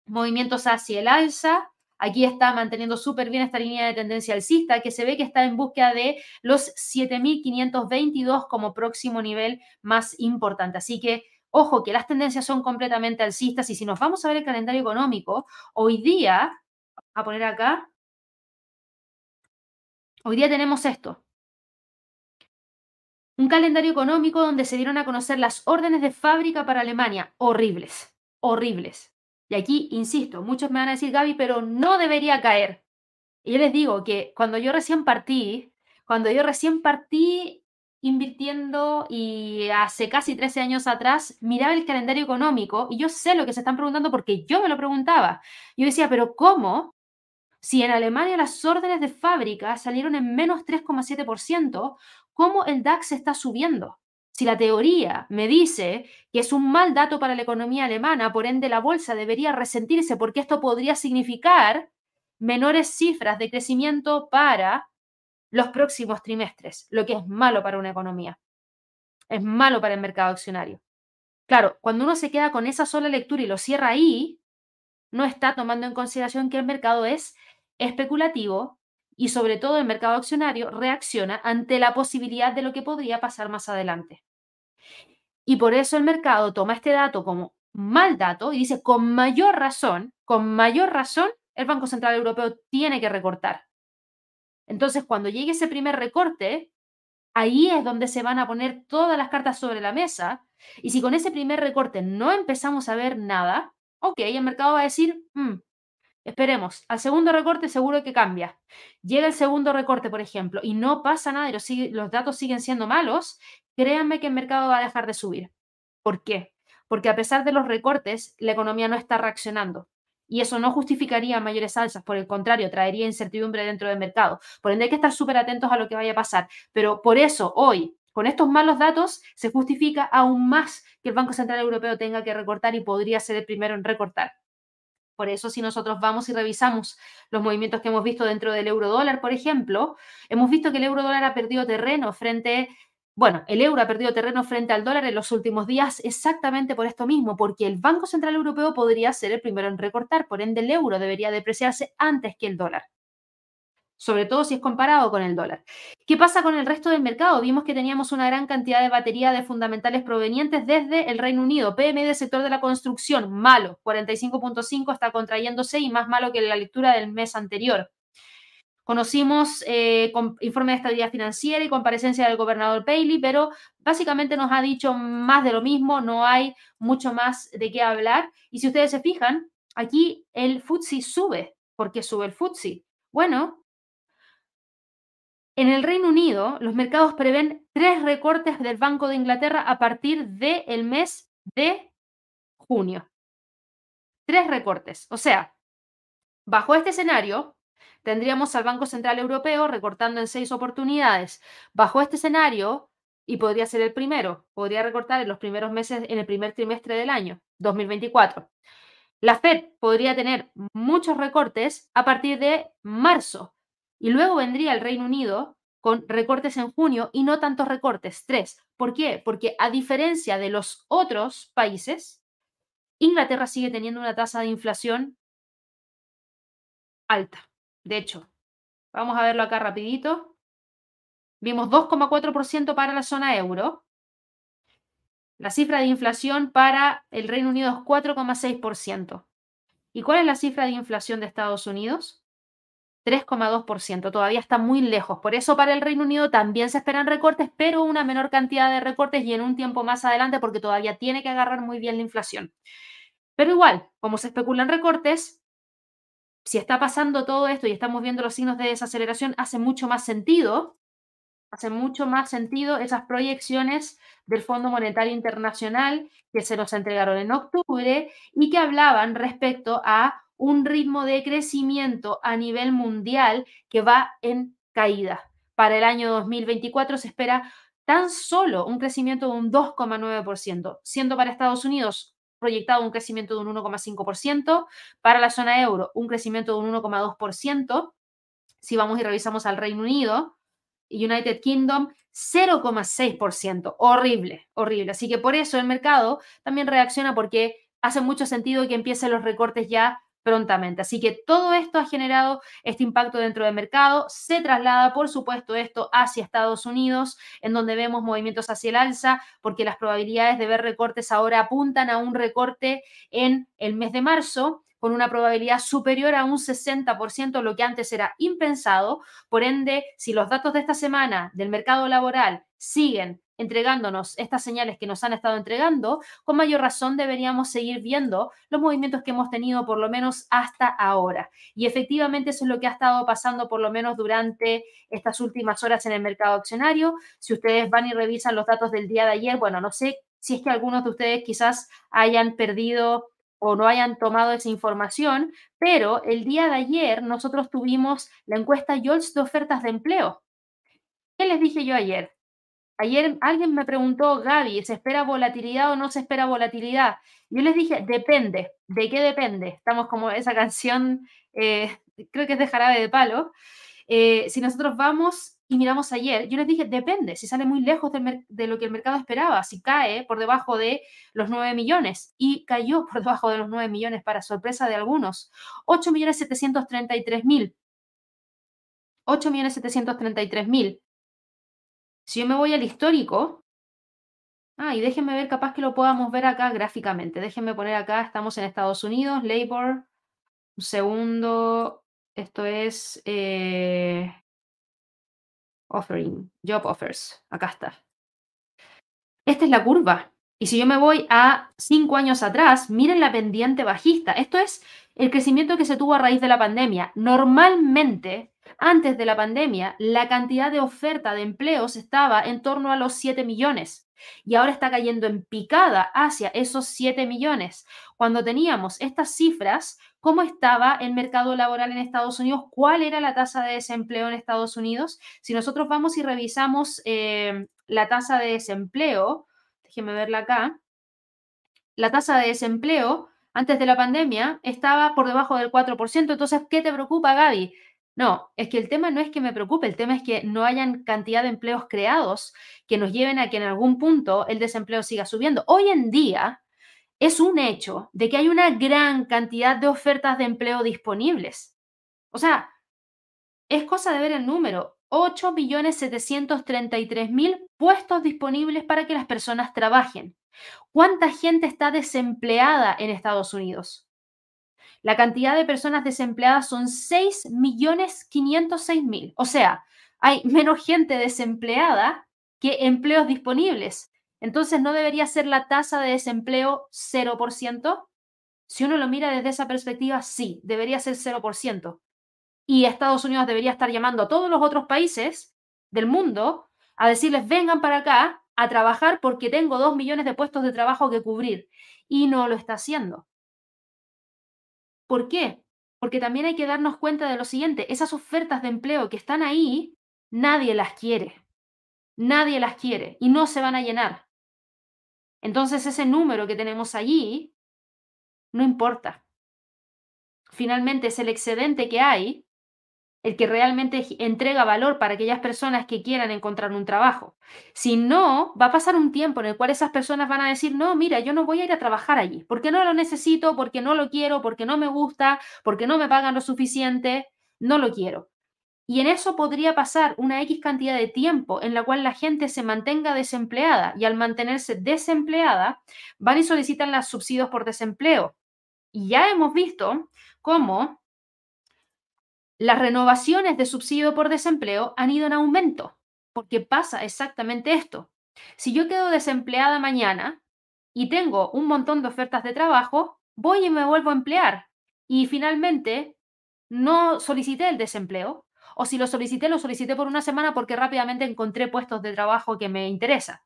movimientos hacia el alza, Aquí está manteniendo súper bien esta línea de tendencia alcista que se ve que está en búsqueda de los 7.522 como próximo nivel más importante. Así que Ojo, que las tendencias son completamente alcistas y si nos vamos a ver el calendario económico, hoy día, a poner acá, hoy día tenemos esto. Un calendario económico donde se dieron a conocer las órdenes de fábrica para Alemania. Horribles, horribles. Y aquí, insisto, muchos me van a decir, Gaby, pero no debería caer. Y yo les digo que cuando yo recién partí, cuando yo recién partí invirtiendo y hace casi 13 años atrás miraba el calendario económico y yo sé lo que se están preguntando porque yo me lo preguntaba. Yo decía, pero ¿cómo? Si en Alemania las órdenes de fábrica salieron en menos 3,7%, ¿cómo el DAX está subiendo? Si la teoría me dice que es un mal dato para la economía alemana, por ende la bolsa debería resentirse porque esto podría significar menores cifras de crecimiento para los próximos trimestres, lo que es malo para una economía. Es malo para el mercado accionario. Claro, cuando uno se queda con esa sola lectura y lo cierra ahí, no está tomando en consideración que el mercado es especulativo y sobre todo el mercado accionario reacciona ante la posibilidad de lo que podría pasar más adelante. Y por eso el mercado toma este dato como mal dato y dice con mayor razón, con mayor razón, el Banco Central Europeo tiene que recortar. Entonces, cuando llegue ese primer recorte, ahí es donde se van a poner todas las cartas sobre la mesa. Y si con ese primer recorte no empezamos a ver nada, ok, el mercado va a decir, mm, esperemos, al segundo recorte seguro que cambia. Llega el segundo recorte, por ejemplo, y no pasa nada y los, los datos siguen siendo malos, créanme que el mercado va a dejar de subir. ¿Por qué? Porque a pesar de los recortes, la economía no está reaccionando y eso no justificaría mayores alzas, por el contrario, traería incertidumbre dentro del mercado. Por ende, hay que estar súper atentos a lo que vaya a pasar. Pero por eso, hoy, con estos malos datos, se justifica aún más que el Banco Central Europeo tenga que recortar y podría ser el primero en recortar. Por eso si nosotros vamos y revisamos los movimientos que hemos visto dentro del euro dólar, por ejemplo, hemos visto que el euro dólar ha perdido terreno frente, bueno, el euro ha perdido terreno frente al dólar en los últimos días exactamente por esto mismo, porque el Banco Central Europeo podría ser el primero en recortar, por ende el euro debería depreciarse antes que el dólar sobre todo si es comparado con el dólar. ¿Qué pasa con el resto del mercado? Vimos que teníamos una gran cantidad de batería de fundamentales provenientes desde el Reino Unido. PMI del sector de la construcción, malo, 45.5 está contrayéndose y más malo que la lectura del mes anterior. Conocimos eh, informe de estabilidad financiera y comparecencia del gobernador Paley, pero básicamente nos ha dicho más de lo mismo, no hay mucho más de qué hablar. Y si ustedes se fijan, aquí el FTSE sube. ¿Por qué sube el FTSE? Bueno, en el Reino Unido, los mercados prevén tres recortes del Banco de Inglaterra a partir del mes de junio. Tres recortes. O sea, bajo este escenario, tendríamos al Banco Central Europeo recortando en seis oportunidades. Bajo este escenario, y podría ser el primero, podría recortar en los primeros meses, en el primer trimestre del año 2024. La Fed podría tener muchos recortes a partir de marzo, y luego vendría el Reino Unido con recortes en junio y no tantos recortes, tres. ¿Por qué? Porque a diferencia de los otros países, Inglaterra sigue teniendo una tasa de inflación alta. De hecho, vamos a verlo acá rapidito. Vimos 2,4% para la zona euro. La cifra de inflación para el Reino Unido es 4,6%. ¿Y cuál es la cifra de inflación de Estados Unidos? 3,2%. Todavía está muy lejos. Por eso para el Reino Unido también se esperan recortes, pero una menor cantidad de recortes y en un tiempo más adelante porque todavía tiene que agarrar muy bien la inflación. Pero igual, como se especulan recortes, si está pasando todo esto y estamos viendo los signos de desaceleración, hace mucho más sentido, hace mucho más sentido esas proyecciones del Fondo Monetario Internacional que se nos entregaron en octubre y que hablaban respecto a un ritmo de crecimiento a nivel mundial que va en caída. Para el año 2024 se espera tan solo un crecimiento de un 2,9%, siendo para Estados Unidos proyectado un crecimiento de un 1,5%, para la zona euro un crecimiento de un 1,2%, si vamos y revisamos al Reino Unido, United Kingdom, 0,6%. Horrible, horrible. Así que por eso el mercado también reacciona porque hace mucho sentido que empiecen los recortes ya prontamente. Así que todo esto ha generado este impacto dentro del mercado. Se traslada, por supuesto, esto hacia Estados Unidos, en donde vemos movimientos hacia el alza, porque las probabilidades de ver recortes ahora apuntan a un recorte en el mes de marzo con una probabilidad superior a un 60%, lo que antes era impensado. Por ende, si los datos de esta semana del mercado laboral siguen entregándonos estas señales que nos han estado entregando, con mayor razón deberíamos seguir viendo los movimientos que hemos tenido por lo menos hasta ahora. Y efectivamente eso es lo que ha estado pasando por lo menos durante estas últimas horas en el mercado accionario. Si ustedes van y revisan los datos del día de ayer, bueno, no sé si es que algunos de ustedes quizás hayan perdido o no hayan tomado esa información, pero el día de ayer nosotros tuvimos la encuesta YOLS de ofertas de empleo. ¿Qué les dije yo ayer? Ayer alguien me preguntó, Gaby, ¿se espera volatilidad o no se espera volatilidad? Yo les dije, depende. ¿De qué depende? Estamos como esa canción, eh, creo que es de jarabe de palo. Eh, si nosotros vamos y miramos ayer, yo les dije, depende, si sale muy lejos de, lo que el mercado esperaba, si cae por debajo de los 9 millones y cayó por debajo de los 9 millones para sorpresa de algunos, 8 millones 733 mil. 8 millones 733 mil. Si yo me voy al histórico, ah, y déjenme ver, capaz que lo podamos ver acá gráficamente. Déjenme poner acá, estamos en Estados Unidos, Labor, un segundo, esto es eh, offering, job offers, acá está. Esta es la curva. Y si yo me voy a cinco años atrás, miren la pendiente bajista. Esto es el crecimiento que se tuvo a raíz de la pandemia. Normalmente, antes de la pandemia, la cantidad de oferta de empleos estaba en torno a los 7 millones y ahora está cayendo en picada hacia esos 7 millones. Cuando teníamos estas cifras, ¿cómo estaba el mercado laboral en Estados Unidos? ¿Cuál era la tasa de desempleo en Estados Unidos? Si nosotros vamos y revisamos eh, la tasa de desempleo, déjenme verla acá, la tasa de desempleo antes de la pandemia estaba por debajo del 4%. Entonces, ¿qué te preocupa, Gaby? No, es que el tema no es que me preocupe, el tema es que no hayan cantidad de empleos creados que nos lleven a que en algún punto el desempleo siga subiendo. Hoy en día es un hecho de que hay una gran cantidad de ofertas de empleo disponibles. O sea, es cosa de ver el número. 8.733.000 puestos disponibles para que las personas trabajen. ¿Cuánta gente está desempleada en Estados Unidos? La cantidad de personas desempleadas son 6.506.000. O sea, hay menos gente desempleada que empleos disponibles. Entonces, ¿no debería ser la tasa de desempleo 0%? Si uno lo mira desde esa perspectiva, sí, debería ser 0%. Y Estados Unidos debería estar llamando a todos los otros países del mundo a decirles, vengan para acá a trabajar porque tengo dos millones de puestos de trabajo que cubrir. Y no lo está haciendo. ¿Por qué? Porque también hay que darnos cuenta de lo siguiente, esas ofertas de empleo que están ahí, nadie las quiere. Nadie las quiere y no se van a llenar. Entonces ese número que tenemos allí no importa. Finalmente es el excedente que hay el que realmente entrega valor para aquellas personas que quieran encontrar un trabajo. Si no, va a pasar un tiempo en el cual esas personas van a decir, no, mira, yo no voy a ir a trabajar allí, porque no lo necesito, porque no lo quiero, porque no me gusta, porque no me pagan lo suficiente, no lo quiero. Y en eso podría pasar una X cantidad de tiempo en la cual la gente se mantenga desempleada y al mantenerse desempleada van y solicitan los subsidios por desempleo. Y ya hemos visto cómo las renovaciones de subsidio por desempleo han ido en aumento, porque pasa exactamente esto. Si yo quedo desempleada mañana y tengo un montón de ofertas de trabajo, voy y me vuelvo a emplear y finalmente no solicité el desempleo, o si lo solicité, lo solicité por una semana porque rápidamente encontré puestos de trabajo que me interesa.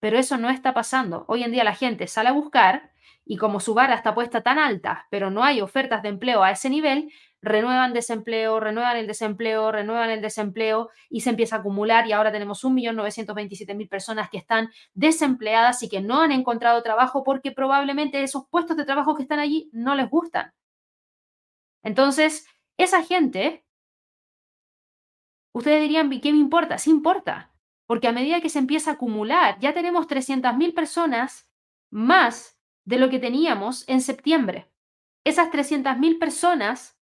Pero eso no está pasando. Hoy en día la gente sale a buscar y como su vara está puesta tan alta, pero no hay ofertas de empleo a ese nivel, renuevan desempleo, renuevan el desempleo, renuevan el desempleo y se empieza a acumular y ahora tenemos 1.927.000 personas que están desempleadas y que no han encontrado trabajo porque probablemente esos puestos de trabajo que están allí no les gustan. Entonces, esa gente, ustedes dirían, ¿qué me importa? Sí importa, porque a medida que se empieza a acumular, ya tenemos 300.000 personas más de lo que teníamos en septiembre. Esas 300.000 personas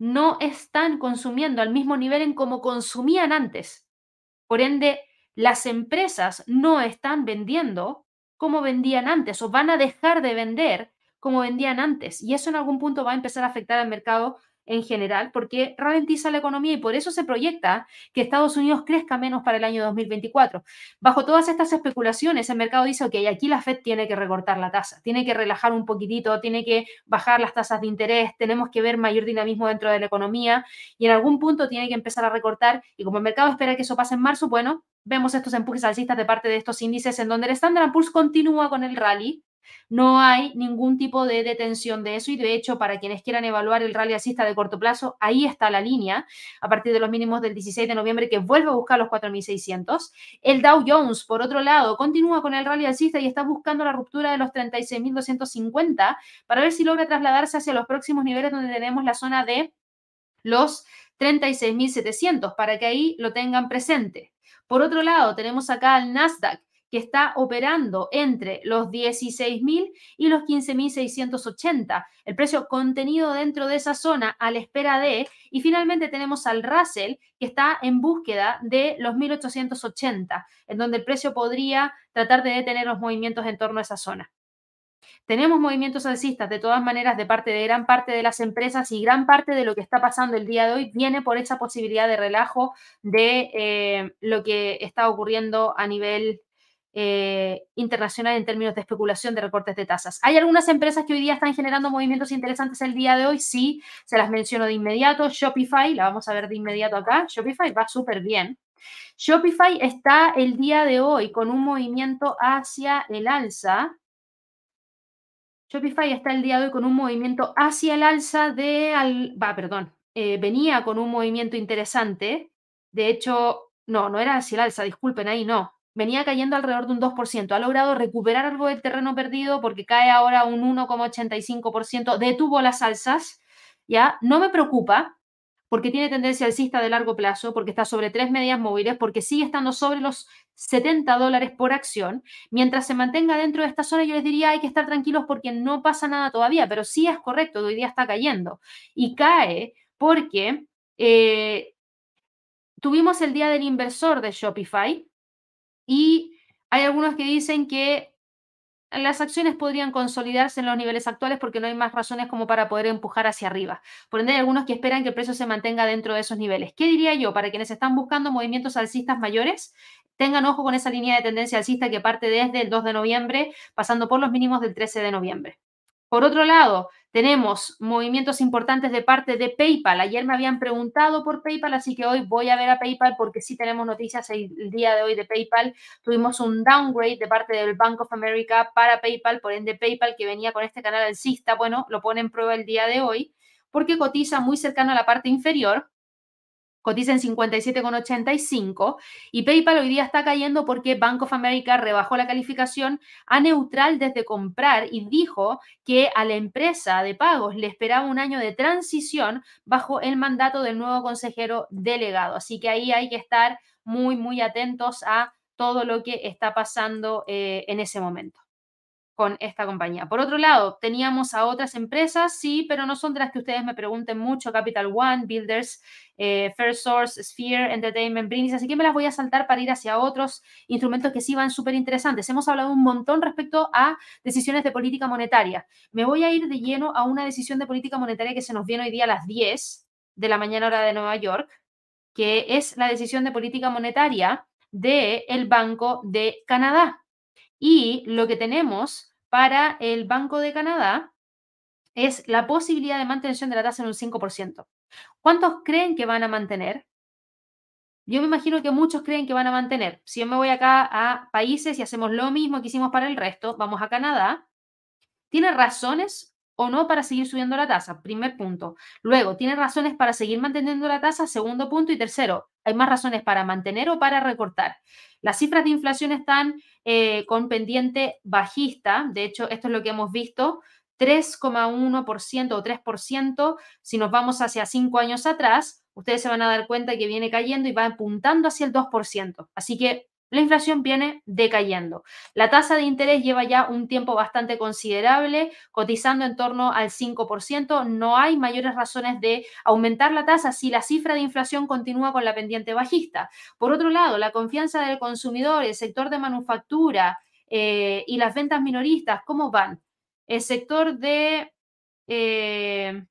no están consumiendo al mismo nivel en como consumían antes. Por ende, las empresas no están vendiendo como vendían antes o van a dejar de vender como vendían antes. Y eso en algún punto va a empezar a afectar al mercado en general, porque ralentiza la economía y por eso se proyecta que Estados Unidos crezca menos para el año 2024. Bajo todas estas especulaciones, el mercado dice, ok, aquí la Fed tiene que recortar la tasa, tiene que relajar un poquitito, tiene que bajar las tasas de interés, tenemos que ver mayor dinamismo dentro de la economía y en algún punto tiene que empezar a recortar y como el mercado espera que eso pase en marzo, bueno, vemos estos empujes alcistas de parte de estos índices en donde el Standard Poor's continúa con el rally, no hay ningún tipo de detención de eso y de hecho para quienes quieran evaluar el rally alcista de corto plazo, ahí está la línea a partir de los mínimos del 16 de noviembre que vuelve a buscar los 4.600. El Dow Jones, por otro lado, continúa con el rally alcista y está buscando la ruptura de los 36.250 para ver si logra trasladarse hacia los próximos niveles donde tenemos la zona de los 36.700 para que ahí lo tengan presente. Por otro lado, tenemos acá al Nasdaq que está operando entre los 16.000 y los 15.680. El precio contenido dentro de esa zona a la espera de, y finalmente tenemos al Russell que está en búsqueda de los 1.880, en donde el precio podría tratar de detener los movimientos en torno a esa zona. Tenemos movimientos alcistas de todas maneras de parte de gran parte de las empresas y gran parte de lo que está pasando el día de hoy viene por esa posibilidad de relajo de eh, lo que está ocurriendo a nivel eh, internacional en términos de especulación de recortes de tasas. ¿Hay algunas empresas que hoy día están generando movimientos interesantes el día de hoy? Sí, se las menciono de inmediato. Shopify, la vamos a ver de inmediato acá. Shopify va súper bien. Shopify está el día de hoy con un movimiento hacia el alza. Shopify está el día de hoy con un movimiento hacia el alza de... Al, va, perdón. Eh, venía con un movimiento interesante. De hecho, no, no era hacia el alza, disculpen, ahí no venía cayendo alrededor de un 2%. Ha logrado recuperar algo del terreno perdido porque cae ahora un 1,85%. Detuvo las alzas, ¿ya? No me preocupa porque tiene tendencia alcista de largo plazo, porque está sobre tres medias móviles, porque sigue estando sobre los 70 dólares por acción. Mientras se mantenga dentro de esta zona, yo les diría hay que estar tranquilos porque no pasa nada todavía, pero sí es correcto, hoy día está cayendo. Y cae porque eh, tuvimos el día del inversor de Shopify, y hay algunos que dicen que las acciones podrían consolidarse en los niveles actuales porque no hay más razones como para poder empujar hacia arriba. Por ende, hay algunos que esperan que el precio se mantenga dentro de esos niveles. ¿Qué diría yo? Para quienes están buscando movimientos alcistas mayores, tengan ojo con esa línea de tendencia alcista que parte desde el 2 de noviembre, pasando por los mínimos del 13 de noviembre. Por otro lado, tenemos movimientos importantes de parte de PayPal. Ayer me habían preguntado por PayPal, así que hoy voy a ver a PayPal porque sí tenemos noticias el día de hoy de PayPal. Tuvimos un downgrade de parte del Bank of America para PayPal, por ende PayPal que venía con este canal alcista, bueno, lo pone en prueba el día de hoy porque cotiza muy cercano a la parte inferior cotiza en 57,85 y PayPal hoy día está cayendo porque Bank of America rebajó la calificación a neutral desde comprar y dijo que a la empresa de pagos le esperaba un año de transición bajo el mandato del nuevo consejero delegado. Así que ahí hay que estar muy, muy atentos a todo lo que está pasando eh, en ese momento con esta compañía. Por otro lado, teníamos a otras empresas, sí, pero no son de las que ustedes me pregunten mucho, Capital One, Builders, eh, First Source, Sphere, Entertainment, Brindis, así que me las voy a saltar para ir hacia otros instrumentos que sí van súper interesantes. Hemos hablado un montón respecto a decisiones de política monetaria. Me voy a ir de lleno a una decisión de política monetaria que se nos viene hoy día a las 10 de la mañana hora de Nueva York, que es la decisión de política monetaria del el Banco de Canadá. Y lo que tenemos para el Banco de Canadá es la posibilidad de mantención de la tasa en un 5%. ¿Cuántos creen que van a mantener? Yo me imagino que muchos creen que van a mantener. Si yo me voy acá a países y hacemos lo mismo que hicimos para el resto, vamos a Canadá, ¿tiene razones o no para seguir subiendo la tasa? Primer punto. Luego, ¿tiene razones para seguir manteniendo la tasa? Segundo punto. Y tercero, ¿hay más razones para mantener o para recortar? Las cifras de inflación están eh, con pendiente bajista. De hecho, esto es lo que hemos visto. 3,1% o 3%, si nos vamos hacia cinco años atrás, ustedes se van a dar cuenta que viene cayendo y va apuntando hacia el 2%. Así que la inflación viene decayendo. La tasa de interés lleva ya un tiempo bastante considerable, cotizando en torno al 5%. No hay mayores razones de aumentar la tasa si la cifra de inflación continúa con la pendiente bajista. Por otro lado, la confianza del consumidor, el sector de manufactura eh, y las ventas minoristas, ¿cómo van? El sector de... Eh,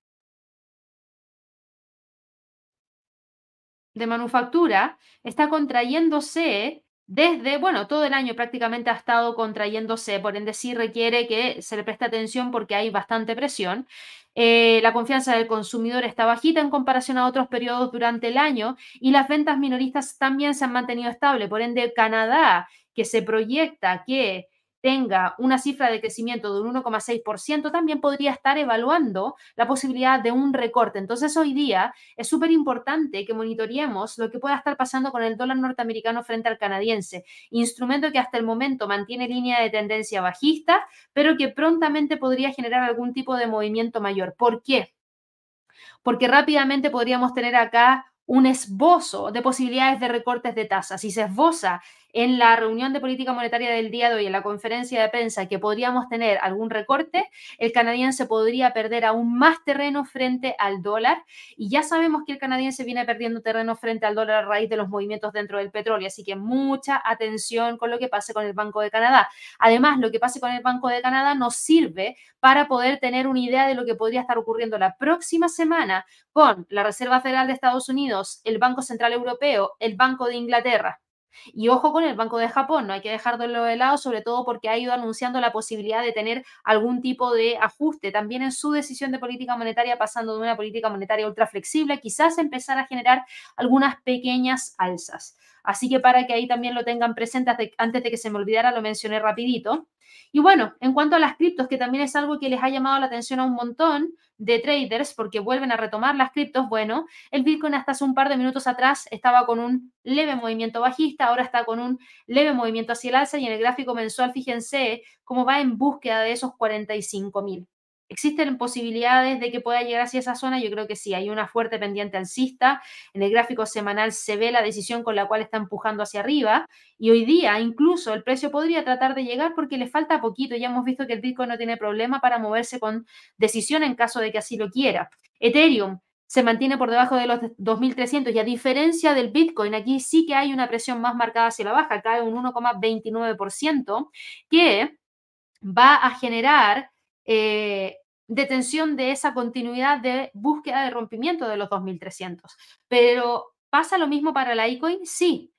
de manufactura está contrayéndose desde, bueno, todo el año prácticamente ha estado contrayéndose, por ende sí requiere que se le preste atención porque hay bastante presión. Eh, la confianza del consumidor está bajita en comparación a otros periodos durante el año y las ventas minoristas también se han mantenido estables. Por ende, Canadá, que se proyecta que tenga una cifra de crecimiento de un 1,6%, también podría estar evaluando la posibilidad de un recorte. Entonces, hoy día es súper importante que monitoreemos lo que pueda estar pasando con el dólar norteamericano frente al canadiense, instrumento que hasta el momento mantiene línea de tendencia bajista, pero que prontamente podría generar algún tipo de movimiento mayor. ¿Por qué? Porque rápidamente podríamos tener acá un esbozo de posibilidades de recortes de tasas. Si se esboza en la reunión de política monetaria del día de hoy, en la conferencia de prensa, que podríamos tener algún recorte, el canadiense podría perder aún más terreno frente al dólar. Y ya sabemos que el canadiense viene perdiendo terreno frente al dólar a raíz de los movimientos dentro del petróleo. Así que mucha atención con lo que pase con el Banco de Canadá. Además, lo que pase con el Banco de Canadá nos sirve para poder tener una idea de lo que podría estar ocurriendo la próxima semana con la Reserva Federal de Estados Unidos, el Banco Central Europeo, el Banco de Inglaterra. Y ojo con el Banco de Japón, no hay que dejarlo de lado, sobre todo porque ha ido anunciando la posibilidad de tener algún tipo de ajuste también en su decisión de política monetaria, pasando de una política monetaria ultra flexible, quizás empezar a generar algunas pequeñas alzas. Así que para que ahí también lo tengan presente, antes de que se me olvidara, lo mencioné rapidito. Y bueno, en cuanto a las criptos, que también es algo que les ha llamado la atención a un montón de traders porque vuelven a retomar las criptos, bueno, el Bitcoin hasta hace un par de minutos atrás estaba con un leve movimiento bajista, ahora está con un leve movimiento hacia el alza y en el gráfico mensual, fíjense cómo va en búsqueda de esos 45 mil. ¿Existen posibilidades de que pueda llegar hacia esa zona? Yo creo que sí, hay una fuerte pendiente alcista. En el gráfico semanal se ve la decisión con la cual está empujando hacia arriba y hoy día incluso el precio podría tratar de llegar porque le falta poquito. Ya hemos visto que el Bitcoin no tiene problema para moverse con decisión en caso de que así lo quiera. Ethereum se mantiene por debajo de los 2.300 y a diferencia del Bitcoin, aquí sí que hay una presión más marcada hacia la baja, cae un 1,29% que va a generar eh, detención de esa continuidad de búsqueda de rompimiento de los 2300. Pero ¿pasa lo mismo para la Litecoin? Sí.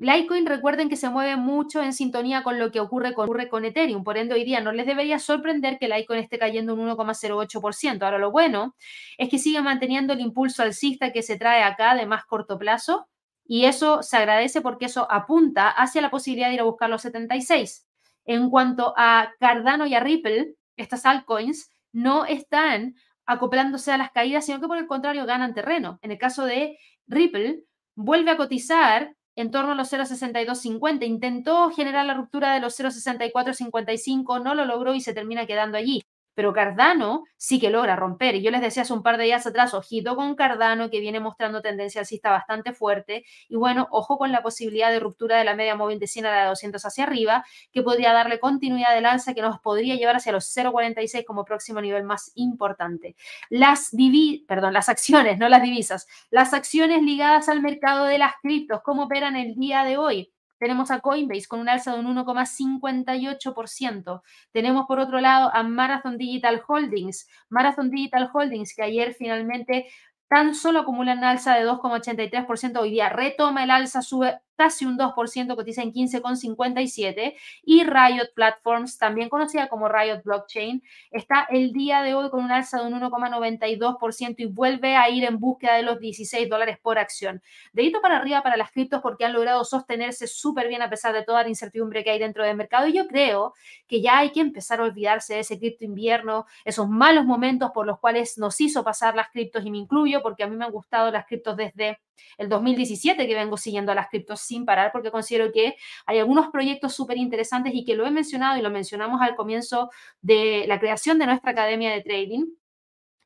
Litecoin, recuerden que se mueve mucho en sintonía con lo que ocurre con, ocurre con Ethereum. Por ende, hoy día no les debería sorprender que Litecoin esté cayendo un 1,08%. Ahora, lo bueno es que sigue manteniendo el impulso alcista que se trae acá de más corto plazo. Y eso se agradece porque eso apunta hacia la posibilidad de ir a buscar los 76. En cuanto a Cardano y a Ripple, estas altcoins no están acoplándose a las caídas, sino que por el contrario ganan terreno. En el caso de Ripple, vuelve a cotizar en torno a los 0,6250. Intentó generar la ruptura de los 0,6455, no lo logró y se termina quedando allí pero Cardano sí que logra romper. Y yo les decía hace un par de días atrás, ojito con Cardano, que viene mostrando tendencia alcista bastante fuerte. Y bueno, ojo con la posibilidad de ruptura de la media móvil de 100 a la de 200 hacia arriba, que podría darle continuidad del alza, que nos podría llevar hacia los 0,46 como próximo nivel más importante. Las, divi perdón, las acciones, no las divisas, las acciones ligadas al mercado de las criptos, ¿cómo operan el día de hoy? Tenemos a Coinbase con un alza de un 1,58%. Tenemos por otro lado a Marathon Digital Holdings. Marathon Digital Holdings que ayer finalmente tan solo acumulan alza de 2,83%. Hoy día retoma el alza, sube casi un 2%, cotiza en 15,57. Y Riot Platforms, también conocida como Riot Blockchain, está el día de hoy con un alza de un 1,92% y vuelve a ir en búsqueda de los 16 dólares por acción. Dedito para arriba para las criptos porque han logrado sostenerse súper bien a pesar de toda la incertidumbre que hay dentro del mercado. Y yo creo que ya hay que empezar a olvidarse de ese cripto invierno, esos malos momentos por los cuales nos hizo pasar las criptos y me incluyo porque a mí me han gustado las criptos desde el 2017 que vengo siguiendo a las criptos sin parar porque considero que hay algunos proyectos súper interesantes y que lo he mencionado y lo mencionamos al comienzo de la creación de nuestra academia de trading.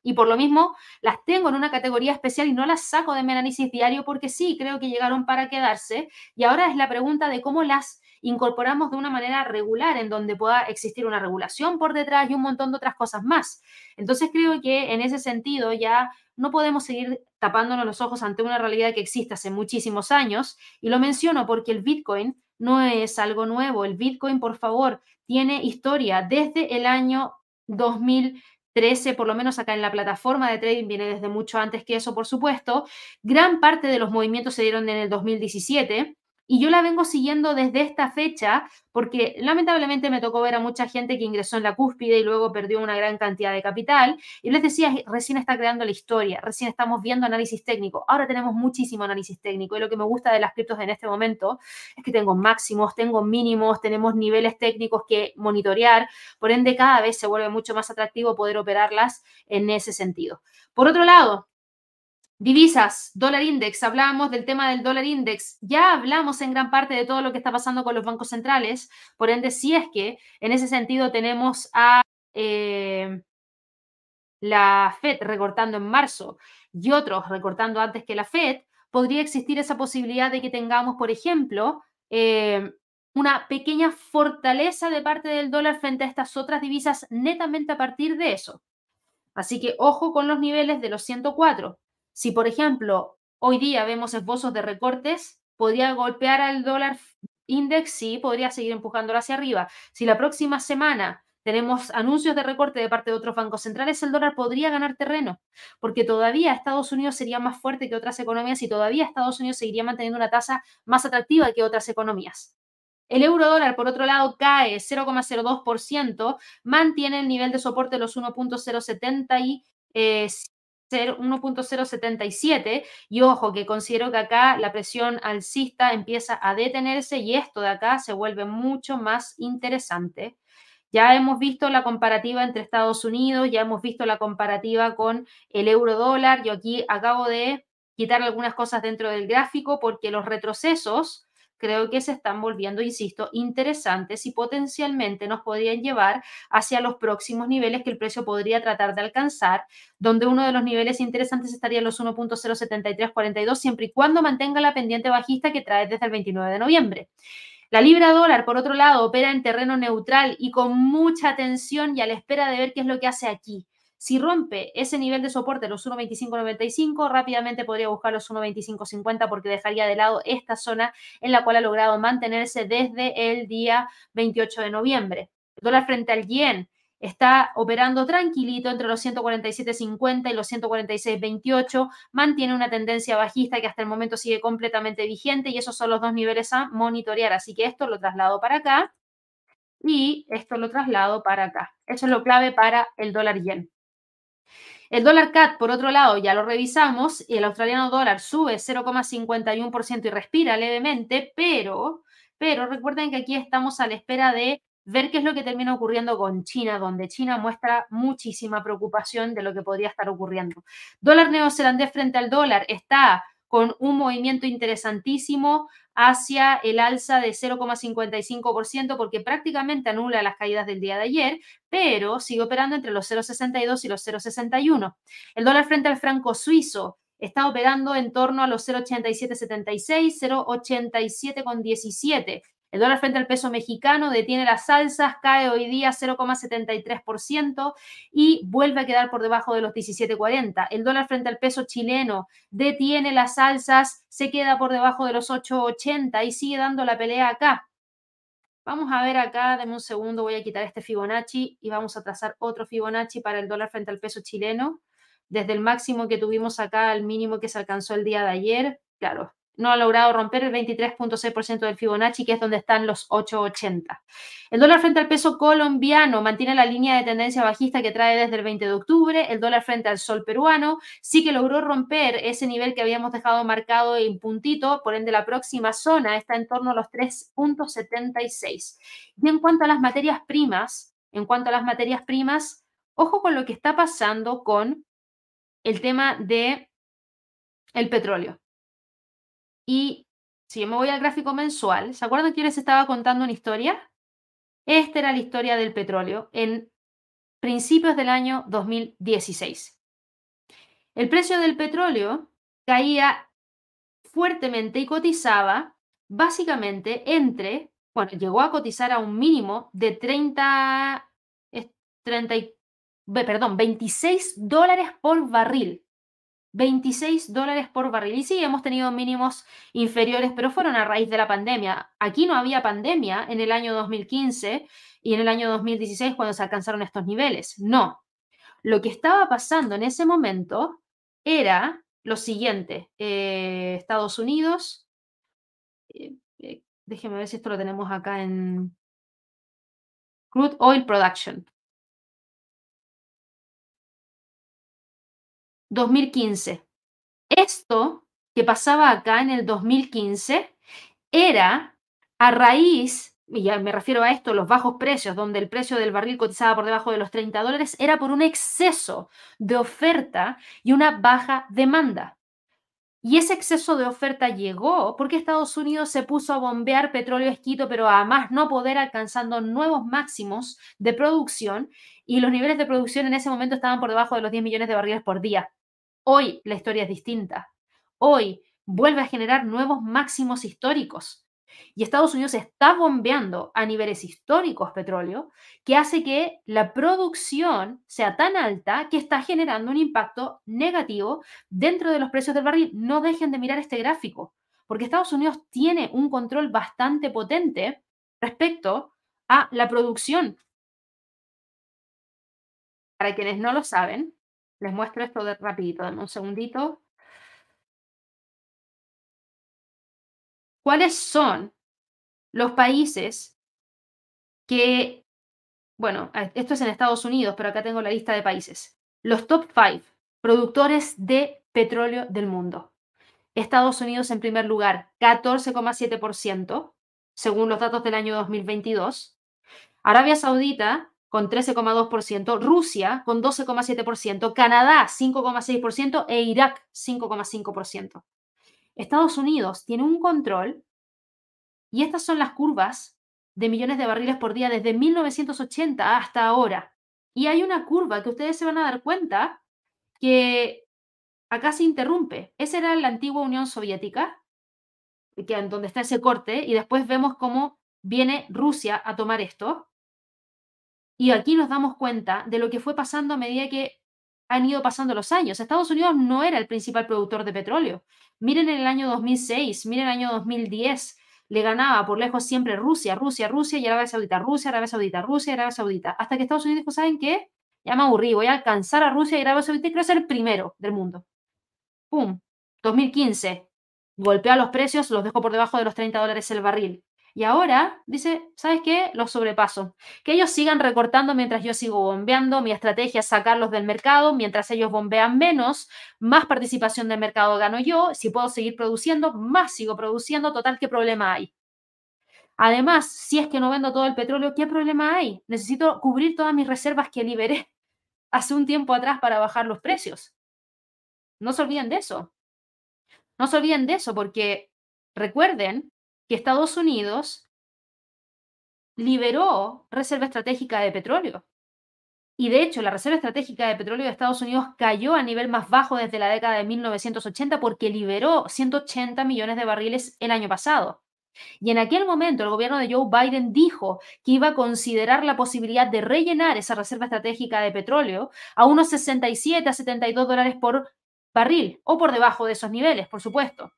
Y por lo mismo las tengo en una categoría especial y no las saco de mi análisis diario porque sí, creo que llegaron para quedarse. Y ahora es la pregunta de cómo las incorporamos de una manera regular, en donde pueda existir una regulación por detrás y un montón de otras cosas más. Entonces creo que en ese sentido ya no podemos seguir tapándonos los ojos ante una realidad que existe hace muchísimos años. Y lo menciono porque el Bitcoin no es algo nuevo. El Bitcoin, por favor, tiene historia desde el año 2013, por lo menos acá en la plataforma de trading, viene desde mucho antes que eso, por supuesto. Gran parte de los movimientos se dieron en el 2017 y yo la vengo siguiendo desde esta fecha porque lamentablemente me tocó ver a mucha gente que ingresó en la cúspide y luego perdió una gran cantidad de capital. Y les decía, recién está creando la historia, recién estamos viendo análisis técnico. Ahora tenemos muchísimo análisis técnico y lo que me gusta de las criptos en este momento es que tengo máximos, tengo mínimos, tenemos niveles técnicos que monitorear. Por ende, cada vez se vuelve mucho más atractivo poder operarlas en ese sentido. Por otro lado, Divisas, dólar index, hablábamos del tema del dólar index, ya hablamos en gran parte de todo lo que está pasando con los bancos centrales, por ende, si es que en ese sentido tenemos a eh, la Fed recortando en marzo y otros recortando antes que la Fed, podría existir esa posibilidad de que tengamos, por ejemplo, eh, una pequeña fortaleza de parte del dólar frente a estas otras divisas netamente a partir de eso. Así que ojo con los niveles de los 104. Si, por ejemplo, hoy día vemos esbozos de recortes, podría golpear al dólar index, sí, podría seguir empujándolo hacia arriba. Si la próxima semana tenemos anuncios de recorte de parte de otros bancos centrales, el dólar podría ganar terreno, porque todavía Estados Unidos sería más fuerte que otras economías y todavía Estados Unidos seguiría manteniendo una tasa más atractiva que otras economías. El euro dólar, por otro lado, cae 0,02%, mantiene el nivel de soporte de los 1.070 y ser 1.077 y ojo que considero que acá la presión alcista empieza a detenerse y esto de acá se vuelve mucho más interesante. Ya hemos visto la comparativa entre Estados Unidos, ya hemos visto la comparativa con el euro dólar. Yo aquí acabo de quitar algunas cosas dentro del gráfico porque los retrocesos creo que se están volviendo, insisto, interesantes y potencialmente nos podrían llevar hacia los próximos niveles que el precio podría tratar de alcanzar, donde uno de los niveles interesantes estaría en los 1.07342, siempre y cuando mantenga la pendiente bajista que trae desde el 29 de noviembre. La libra dólar, por otro lado, opera en terreno neutral y con mucha atención y a la espera de ver qué es lo que hace aquí. Si rompe ese nivel de soporte, los 1.2595, rápidamente podría buscar los 1.2550 porque dejaría de lado esta zona en la cual ha logrado mantenerse desde el día 28 de noviembre. El dólar frente al yen está operando tranquilito entre los 147.50 y los 146.28, mantiene una tendencia bajista que hasta el momento sigue completamente vigente y esos son los dos niveles a monitorear. Así que esto lo traslado para acá y esto lo traslado para acá. Eso es lo clave para el dólar yen. El dólar CAT, por otro lado, ya lo revisamos, y el australiano dólar sube 0,51% y respira levemente, pero, pero recuerden que aquí estamos a la espera de ver qué es lo que termina ocurriendo con China, donde China muestra muchísima preocupación de lo que podría estar ocurriendo. Dólar neozelandés frente al dólar está con un movimiento interesantísimo hacia el alza de 0,55% porque prácticamente anula las caídas del día de ayer, pero sigue operando entre los 0,62 y los 0,61. El dólar frente al franco suizo está operando en torno a los 0,8776, 0,87,17. El dólar frente al peso mexicano detiene las alzas, cae hoy día 0,73% y vuelve a quedar por debajo de los 17,40. El dólar frente al peso chileno detiene las alzas, se queda por debajo de los 8,80 y sigue dando la pelea acá. Vamos a ver acá, denme un segundo, voy a quitar este Fibonacci y vamos a trazar otro Fibonacci para el dólar frente al peso chileno. Desde el máximo que tuvimos acá al mínimo que se alcanzó el día de ayer, claro, no ha logrado romper el 23.6% del Fibonacci, que es donde están los 8.80. El dólar frente al peso colombiano mantiene la línea de tendencia bajista que trae desde el 20 de octubre. El dólar frente al sol peruano sí que logró romper ese nivel que habíamos dejado marcado en puntito, por ende la próxima zona está en torno a los 3.76. Y en cuanto a las materias primas, en cuanto a las materias primas, ojo con lo que está pasando con el tema de el petróleo. Y si yo me voy al gráfico mensual, ¿se acuerdan que les estaba contando una historia? Esta era la historia del petróleo en principios del año 2016. El precio del petróleo caía fuertemente y cotizaba básicamente entre, bueno, llegó a cotizar a un mínimo de 30, 30 perdón, 26 dólares por barril. 26 dólares por barril. Y sí, hemos tenido mínimos inferiores, pero fueron a raíz de la pandemia. Aquí no había pandemia en el año 2015 y en el año 2016 cuando se alcanzaron estos niveles. No. Lo que estaba pasando en ese momento era lo siguiente. Eh, Estados Unidos, eh, eh, déjeme ver si esto lo tenemos acá en Crude Oil Production. 2015. Esto que pasaba acá en el 2015 era a raíz, y ya me refiero a esto, los bajos precios, donde el precio del barril cotizaba por debajo de los 30 dólares, era por un exceso de oferta y una baja demanda. Y ese exceso de oferta llegó porque Estados Unidos se puso a bombear petróleo esquito, pero a más no poder alcanzando nuevos máximos de producción y los niveles de producción en ese momento estaban por debajo de los 10 millones de barriles por día. Hoy la historia es distinta. Hoy vuelve a generar nuevos máximos históricos. Y Estados Unidos está bombeando a niveles históricos petróleo, que hace que la producción sea tan alta que está generando un impacto negativo dentro de los precios del barril. No dejen de mirar este gráfico, porque Estados Unidos tiene un control bastante potente respecto a la producción. Para quienes no lo saben, les muestro esto de rapidito, dame un segundito. ¿Cuáles son los países que, bueno, esto es en Estados Unidos, pero acá tengo la lista de países. Los top five productores de petróleo del mundo. Estados Unidos en primer lugar, 14,7%, según los datos del año 2022. Arabia Saudita con 13,2%, Rusia con 12,7%, Canadá 5,6% e Irak 5,5%. Estados Unidos tiene un control y estas son las curvas de millones de barriles por día desde 1980 hasta ahora. Y hay una curva que ustedes se van a dar cuenta que acá se interrumpe. Esa era la antigua Unión Soviética, que, donde está ese corte, y después vemos cómo viene Rusia a tomar esto. Y aquí nos damos cuenta de lo que fue pasando a medida que han ido pasando los años. Estados Unidos no era el principal productor de petróleo. Miren en el año 2006, miren el año 2010, le ganaba por lejos siempre Rusia, Rusia, Rusia y Arabia Saudita, Rusia, Arabia Saudita, Rusia, Arabia Saudita. Hasta que Estados Unidos dijo, ¿saben qué? Ya me aburrí, voy a alcanzar a Rusia y Arabia Saudita y quiero ser el primero del mundo. ¡Pum! 2015. Golpea los precios, los dejo por debajo de los 30 dólares el barril. Y ahora dice, ¿sabes qué? Los sobrepaso. Que ellos sigan recortando mientras yo sigo bombeando. Mi estrategia es sacarlos del mercado. Mientras ellos bombean menos, más participación del mercado gano yo. Si puedo seguir produciendo, más sigo produciendo. Total, ¿qué problema hay? Además, si es que no vendo todo el petróleo, ¿qué problema hay? Necesito cubrir todas mis reservas que liberé hace un tiempo atrás para bajar los precios. No se olviden de eso. No se olviden de eso porque recuerden que Estados Unidos liberó reserva estratégica de petróleo. Y de hecho, la reserva estratégica de petróleo de Estados Unidos cayó a nivel más bajo desde la década de 1980 porque liberó 180 millones de barriles el año pasado. Y en aquel momento el gobierno de Joe Biden dijo que iba a considerar la posibilidad de rellenar esa reserva estratégica de petróleo a unos 67 a 72 dólares por barril o por debajo de esos niveles, por supuesto.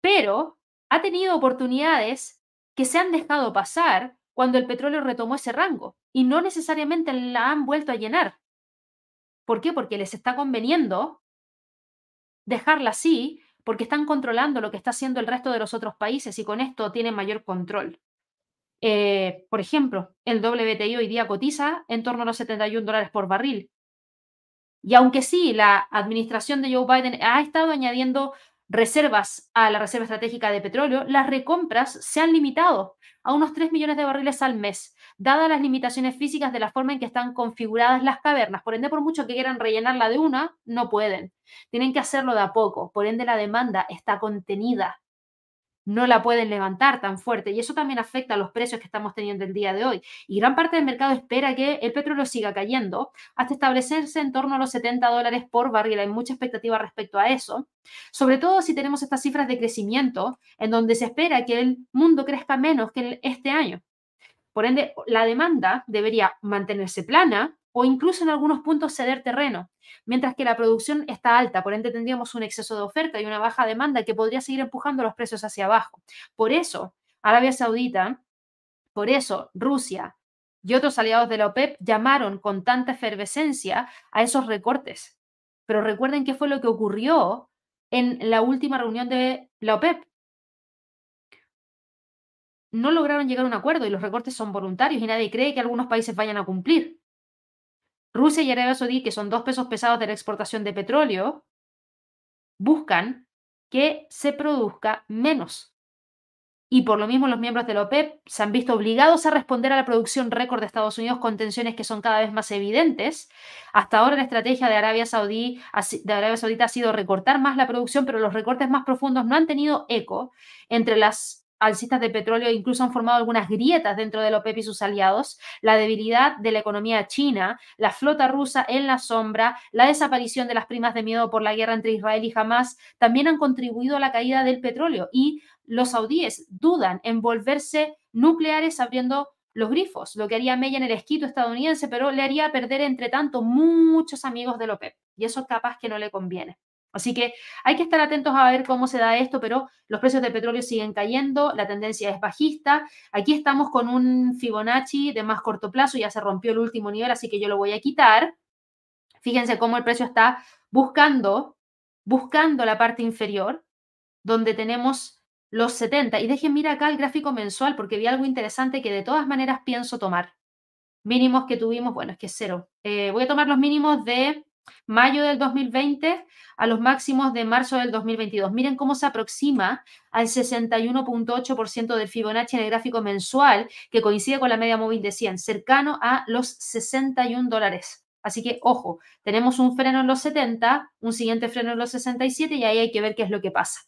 Pero ha tenido oportunidades que se han dejado pasar cuando el petróleo retomó ese rango y no necesariamente la han vuelto a llenar. ¿Por qué? Porque les está conveniendo dejarla así, porque están controlando lo que está haciendo el resto de los otros países y con esto tienen mayor control. Eh, por ejemplo, el WTI hoy día cotiza en torno a los 71 dólares por barril. Y aunque sí, la administración de Joe Biden ha estado añadiendo reservas a la reserva estratégica de petróleo, las recompras se han limitado a unos 3 millones de barriles al mes, dadas las limitaciones físicas de la forma en que están configuradas las cavernas. Por ende, por mucho que quieran rellenarla de una, no pueden. Tienen que hacerlo de a poco. Por ende, la demanda está contenida no la pueden levantar tan fuerte y eso también afecta a los precios que estamos teniendo el día de hoy. Y gran parte del mercado espera que el petróleo siga cayendo hasta establecerse en torno a los 70 dólares por barril. Hay mucha expectativa respecto a eso, sobre todo si tenemos estas cifras de crecimiento en donde se espera que el mundo crezca menos que este año. Por ende, la demanda debería mantenerse plana o incluso en algunos puntos ceder terreno, mientras que la producción está alta, por ende tendríamos un exceso de oferta y una baja demanda que podría seguir empujando los precios hacia abajo. Por eso, Arabia Saudita, por eso Rusia y otros aliados de la OPEP llamaron con tanta efervescencia a esos recortes. Pero recuerden qué fue lo que ocurrió en la última reunión de la OPEP. No lograron llegar a un acuerdo y los recortes son voluntarios y nadie cree que algunos países vayan a cumplir. Rusia y Arabia Saudí, que son dos pesos pesados de la exportación de petróleo, buscan que se produzca menos. Y por lo mismo los miembros de la OPEP se han visto obligados a responder a la producción récord de Estados Unidos con tensiones que son cada vez más evidentes. Hasta ahora la estrategia de Arabia, Saudí, de Arabia Saudita ha sido recortar más la producción, pero los recortes más profundos no han tenido eco entre las alcistas de petróleo incluso han formado algunas grietas dentro de la OPEP y sus aliados, la debilidad de la economía china, la flota rusa en la sombra, la desaparición de las primas de miedo por la guerra entre Israel y Hamas, también han contribuido a la caída del petróleo y los saudíes dudan en volverse nucleares abriendo los grifos, lo que haría Mella en el esquito estadounidense, pero le haría perder entre tanto muchos amigos de la OPEP y eso capaz que no le conviene. Así que hay que estar atentos a ver cómo se da esto, pero los precios de petróleo siguen cayendo, la tendencia es bajista. Aquí estamos con un Fibonacci de más corto plazo, ya se rompió el último nivel, así que yo lo voy a quitar. Fíjense cómo el precio está buscando, buscando la parte inferior, donde tenemos los 70. Y dejen mira acá el gráfico mensual, porque vi algo interesante que de todas maneras pienso tomar. Mínimos que tuvimos, bueno, es que es cero. Eh, voy a tomar los mínimos de mayo del 2020 a los máximos de marzo del 2022. Miren cómo se aproxima al 61.8% del Fibonacci en el gráfico mensual, que coincide con la media móvil de 100, cercano a los 61 dólares. Así que, ojo, tenemos un freno en los 70, un siguiente freno en los 67 y ahí hay que ver qué es lo que pasa.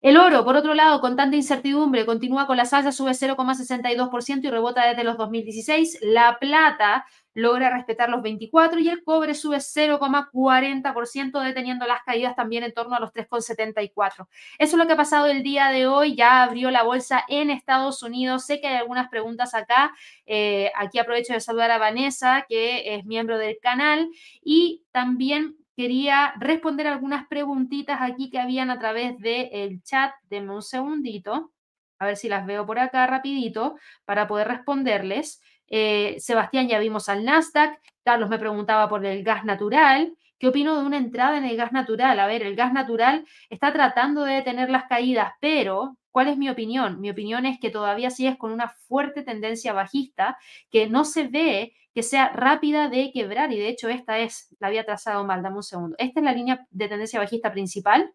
El oro, por otro lado, con tanta incertidumbre, continúa con la salsa, sube 0,62% y rebota desde los 2016. La plata logra respetar los 24 y el cobre sube 0,40%, deteniendo las caídas también en torno a los 3,74. Eso es lo que ha pasado el día de hoy. Ya abrió la bolsa en Estados Unidos. Sé que hay algunas preguntas acá. Eh, aquí aprovecho de saludar a Vanessa, que es miembro del canal, y también quería responder algunas preguntitas aquí que habían a través del chat. Denme un segundito, a ver si las veo por acá rapidito para poder responderles. Eh, Sebastián, ya vimos al Nasdaq. Carlos me preguntaba por el gas natural. ¿Qué opino de una entrada en el gas natural? A ver, el gas natural está tratando de detener las caídas, pero ¿cuál es mi opinión? Mi opinión es que todavía es con una fuerte tendencia bajista que no se ve que sea rápida de quebrar y de hecho esta es, la había trazado mal, dame un segundo. Esta es la línea de tendencia bajista principal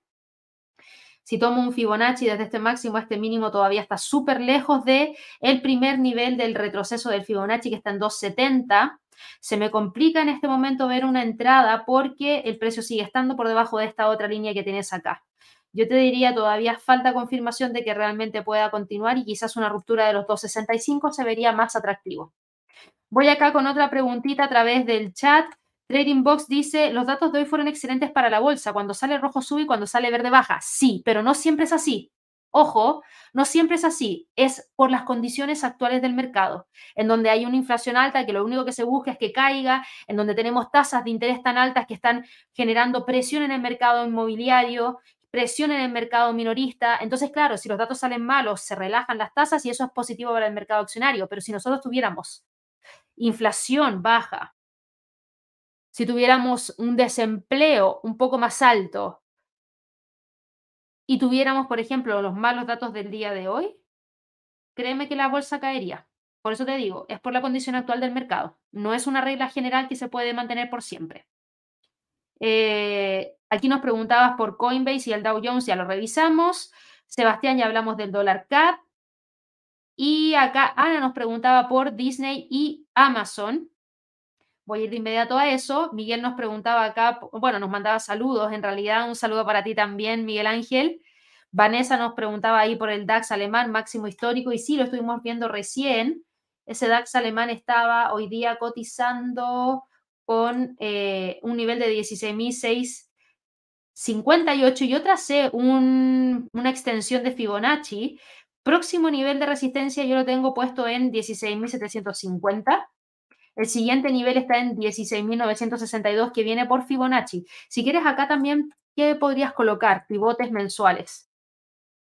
si tomo un Fibonacci desde este máximo a este mínimo, todavía está súper lejos de el primer nivel del retroceso del Fibonacci, que está en 270. Se me complica en este momento ver una entrada porque el precio sigue estando por debajo de esta otra línea que tienes acá. Yo te diría todavía falta confirmación de que realmente pueda continuar y quizás una ruptura de los 265 se vería más atractivo. Voy acá con otra preguntita a través del chat. Trading Box dice, los datos de hoy fueron excelentes para la bolsa. Cuando sale rojo sube y cuando sale verde baja. Sí, pero no siempre es así. Ojo, no siempre es así. Es por las condiciones actuales del mercado, en donde hay una inflación alta que lo único que se busca es que caiga, en donde tenemos tasas de interés tan altas que están generando presión en el mercado inmobiliario, presión en el mercado minorista. Entonces, claro, si los datos salen malos, se relajan las tasas y eso es positivo para el mercado accionario. Pero si nosotros tuviéramos inflación baja, si tuviéramos un desempleo un poco más alto y tuviéramos, por ejemplo, los malos datos del día de hoy, créeme que la bolsa caería. Por eso te digo, es por la condición actual del mercado. No es una regla general que se puede mantener por siempre. Eh, aquí nos preguntabas por Coinbase y el Dow Jones, ya lo revisamos. Sebastián, ya hablamos del dólar CAD. Y acá Ana nos preguntaba por Disney y Amazon. Voy a ir de inmediato a eso. Miguel nos preguntaba acá, bueno, nos mandaba saludos, en realidad un saludo para ti también, Miguel Ángel. Vanessa nos preguntaba ahí por el DAX alemán máximo histórico y sí, lo estuvimos viendo recién. Ese DAX alemán estaba hoy día cotizando con eh, un nivel de 16.658 y otra C, una extensión de Fibonacci. Próximo nivel de resistencia yo lo tengo puesto en 16.750 el siguiente nivel está en 16.962 que viene por Fibonacci. Si quieres acá también, ¿qué podrías colocar? Pivotes mensuales.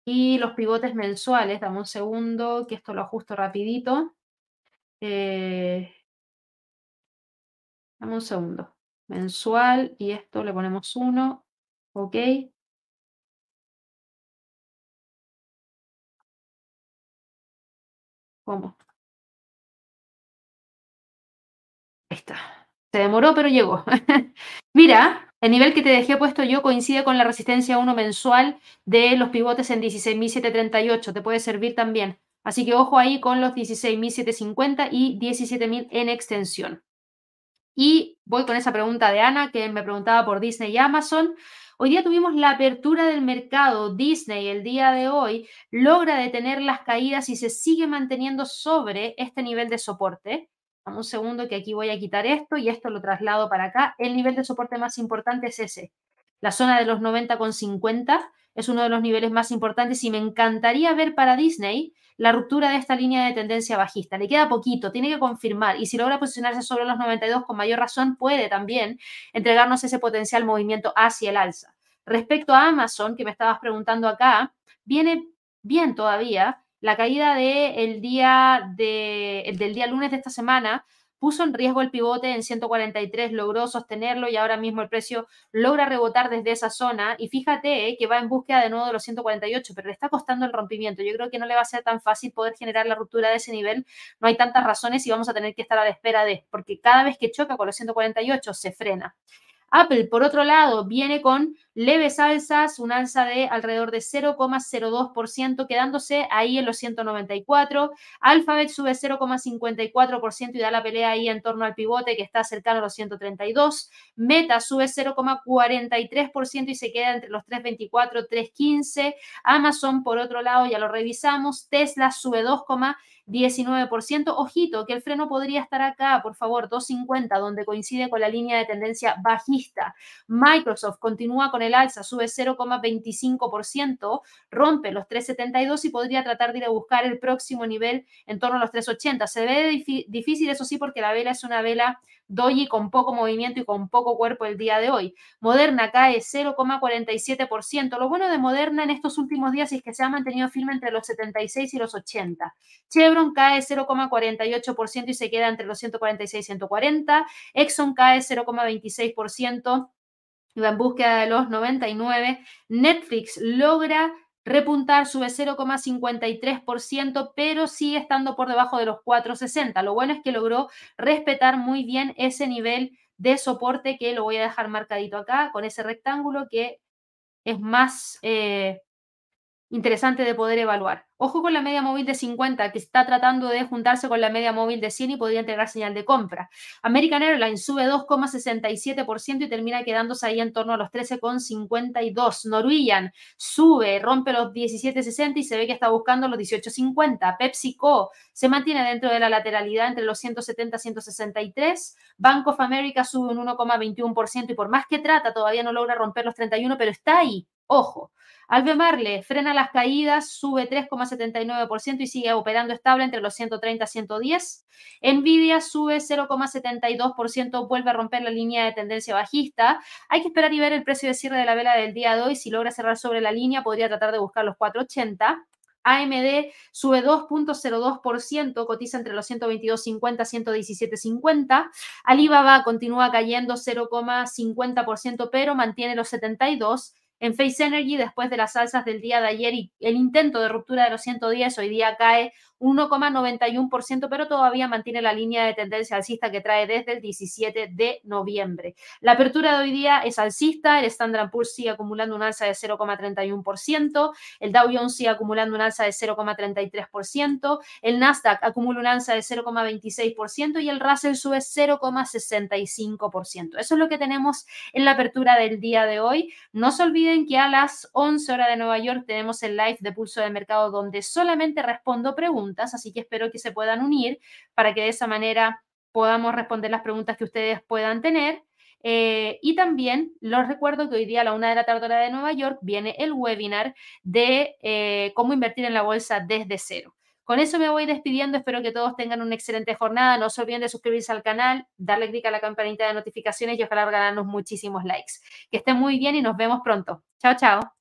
Y los pivotes mensuales, dame un segundo, que esto lo ajusto rapidito. Eh, dame un segundo. Mensual y esto le ponemos uno. Ok. ¿Cómo? Se demoró, pero llegó. Mira, el nivel que te dejé puesto yo coincide con la resistencia 1 mensual de los pivotes en 16.738. Te puede servir también. Así que ojo ahí con los 16.750 y 17.000 en extensión. Y voy con esa pregunta de Ana, que me preguntaba por Disney y Amazon. Hoy día tuvimos la apertura del mercado. Disney el día de hoy logra detener las caídas y se sigue manteniendo sobre este nivel de soporte un segundo que aquí voy a quitar esto y esto lo traslado para acá. El nivel de soporte más importante es ese. La zona de los 90,50 es uno de los niveles más importantes y me encantaría ver para Disney la ruptura de esta línea de tendencia bajista. Le queda poquito, tiene que confirmar y si logra posicionarse sobre los 92 con mayor razón puede también entregarnos ese potencial movimiento hacia el alza. Respecto a Amazon, que me estabas preguntando acá, viene bien todavía, la caída de día de, del día lunes de esta semana puso en riesgo el pivote en 143, logró sostenerlo y ahora mismo el precio logra rebotar desde esa zona. Y fíjate que va en búsqueda de nuevo de los 148, pero le está costando el rompimiento. Yo creo que no le va a ser tan fácil poder generar la ruptura de ese nivel. No hay tantas razones y vamos a tener que estar a la espera de, porque cada vez que choca con los 148 se frena. Apple, por otro lado, viene con leves alzas, un alza de alrededor de 0,02%, quedándose ahí en los 194. Alphabet sube 0,54% y da la pelea ahí en torno al pivote que está cercano a los 132. Meta sube 0,43% y se queda entre los 3,24, 3,15. Amazon, por otro lado, ya lo revisamos. Tesla sube 2,15%. 19%. Ojito, que el freno podría estar acá, por favor, 250, donde coincide con la línea de tendencia bajista. Microsoft continúa con el alza, sube 0,25%, rompe los 372 y podría tratar de ir a buscar el próximo nivel en torno a los 380. Se ve difícil, eso sí, porque la vela es una vela doji con poco movimiento y con poco cuerpo el día de hoy. Moderna cae 0,47%. Lo bueno de Moderna en estos últimos días es que se ha mantenido firme entre los 76 y los 80. Chevron cae 0,48% y se queda entre los 146 y 140. Exxon cae 0,26% y va en búsqueda de los 99. Netflix logra repuntar, sube 0,53%, pero sigue estando por debajo de los 4,60. Lo bueno es que logró respetar muy bien ese nivel de soporte que lo voy a dejar marcadito acá con ese rectángulo que es más eh, interesante de poder evaluar. Ojo con la media móvil de 50, que está tratando de juntarse con la media móvil de 100 y podría entregar señal de compra. American Airlines sube 2,67% y termina quedándose ahí en torno a los 13,52. Norwegian sube, rompe los 17,60 y se ve que está buscando los 18,50. PepsiCo se mantiene dentro de la lateralidad entre los 170 y 163. Bank of America sube un 1,21% y por más que trata, todavía no logra romper los 31, pero está ahí. Ojo. Albemarle frena las caídas, sube 3,79% y sigue operando estable entre los 130 y 110. Nvidia sube 0,72%, vuelve a romper la línea de tendencia bajista. Hay que esperar y ver el precio de cierre de la vela del día de hoy. Si logra cerrar sobre la línea, podría tratar de buscar los 480. AMD sube 2.02%, cotiza entre los 122.50 y 117.50. Alibaba continúa cayendo 0,50%, pero mantiene los 72. En Face Energy, después de las alzas del día de ayer y el intento de ruptura de los 110, hoy día cae 1,91%, pero todavía mantiene la línea de tendencia alcista que trae desde el 17 de noviembre. La apertura de hoy día es alcista, el Standard Poor's sigue acumulando un alza de 0,31%, el Dow Jones sigue acumulando un alza de 0,33%, el Nasdaq acumula un alza de 0,26% y el Russell sube 0,65%. Eso es lo que tenemos en la apertura del día de hoy. No se olviden que a las 11 horas de Nueva York tenemos el live de pulso de mercado donde solamente respondo preguntas así que espero que se puedan unir para que de esa manera podamos responder las preguntas que ustedes puedan tener. Eh, y también los recuerdo que hoy día a la una de la tarde de Nueva York viene el webinar de eh, cómo invertir en la bolsa desde cero. Con eso me voy despidiendo. Espero que todos tengan una excelente jornada. No se olviden de suscribirse al canal, darle clic a la campanita de notificaciones y ojalá ganarnos muchísimos likes. Que estén muy bien y nos vemos pronto. Chao, chao.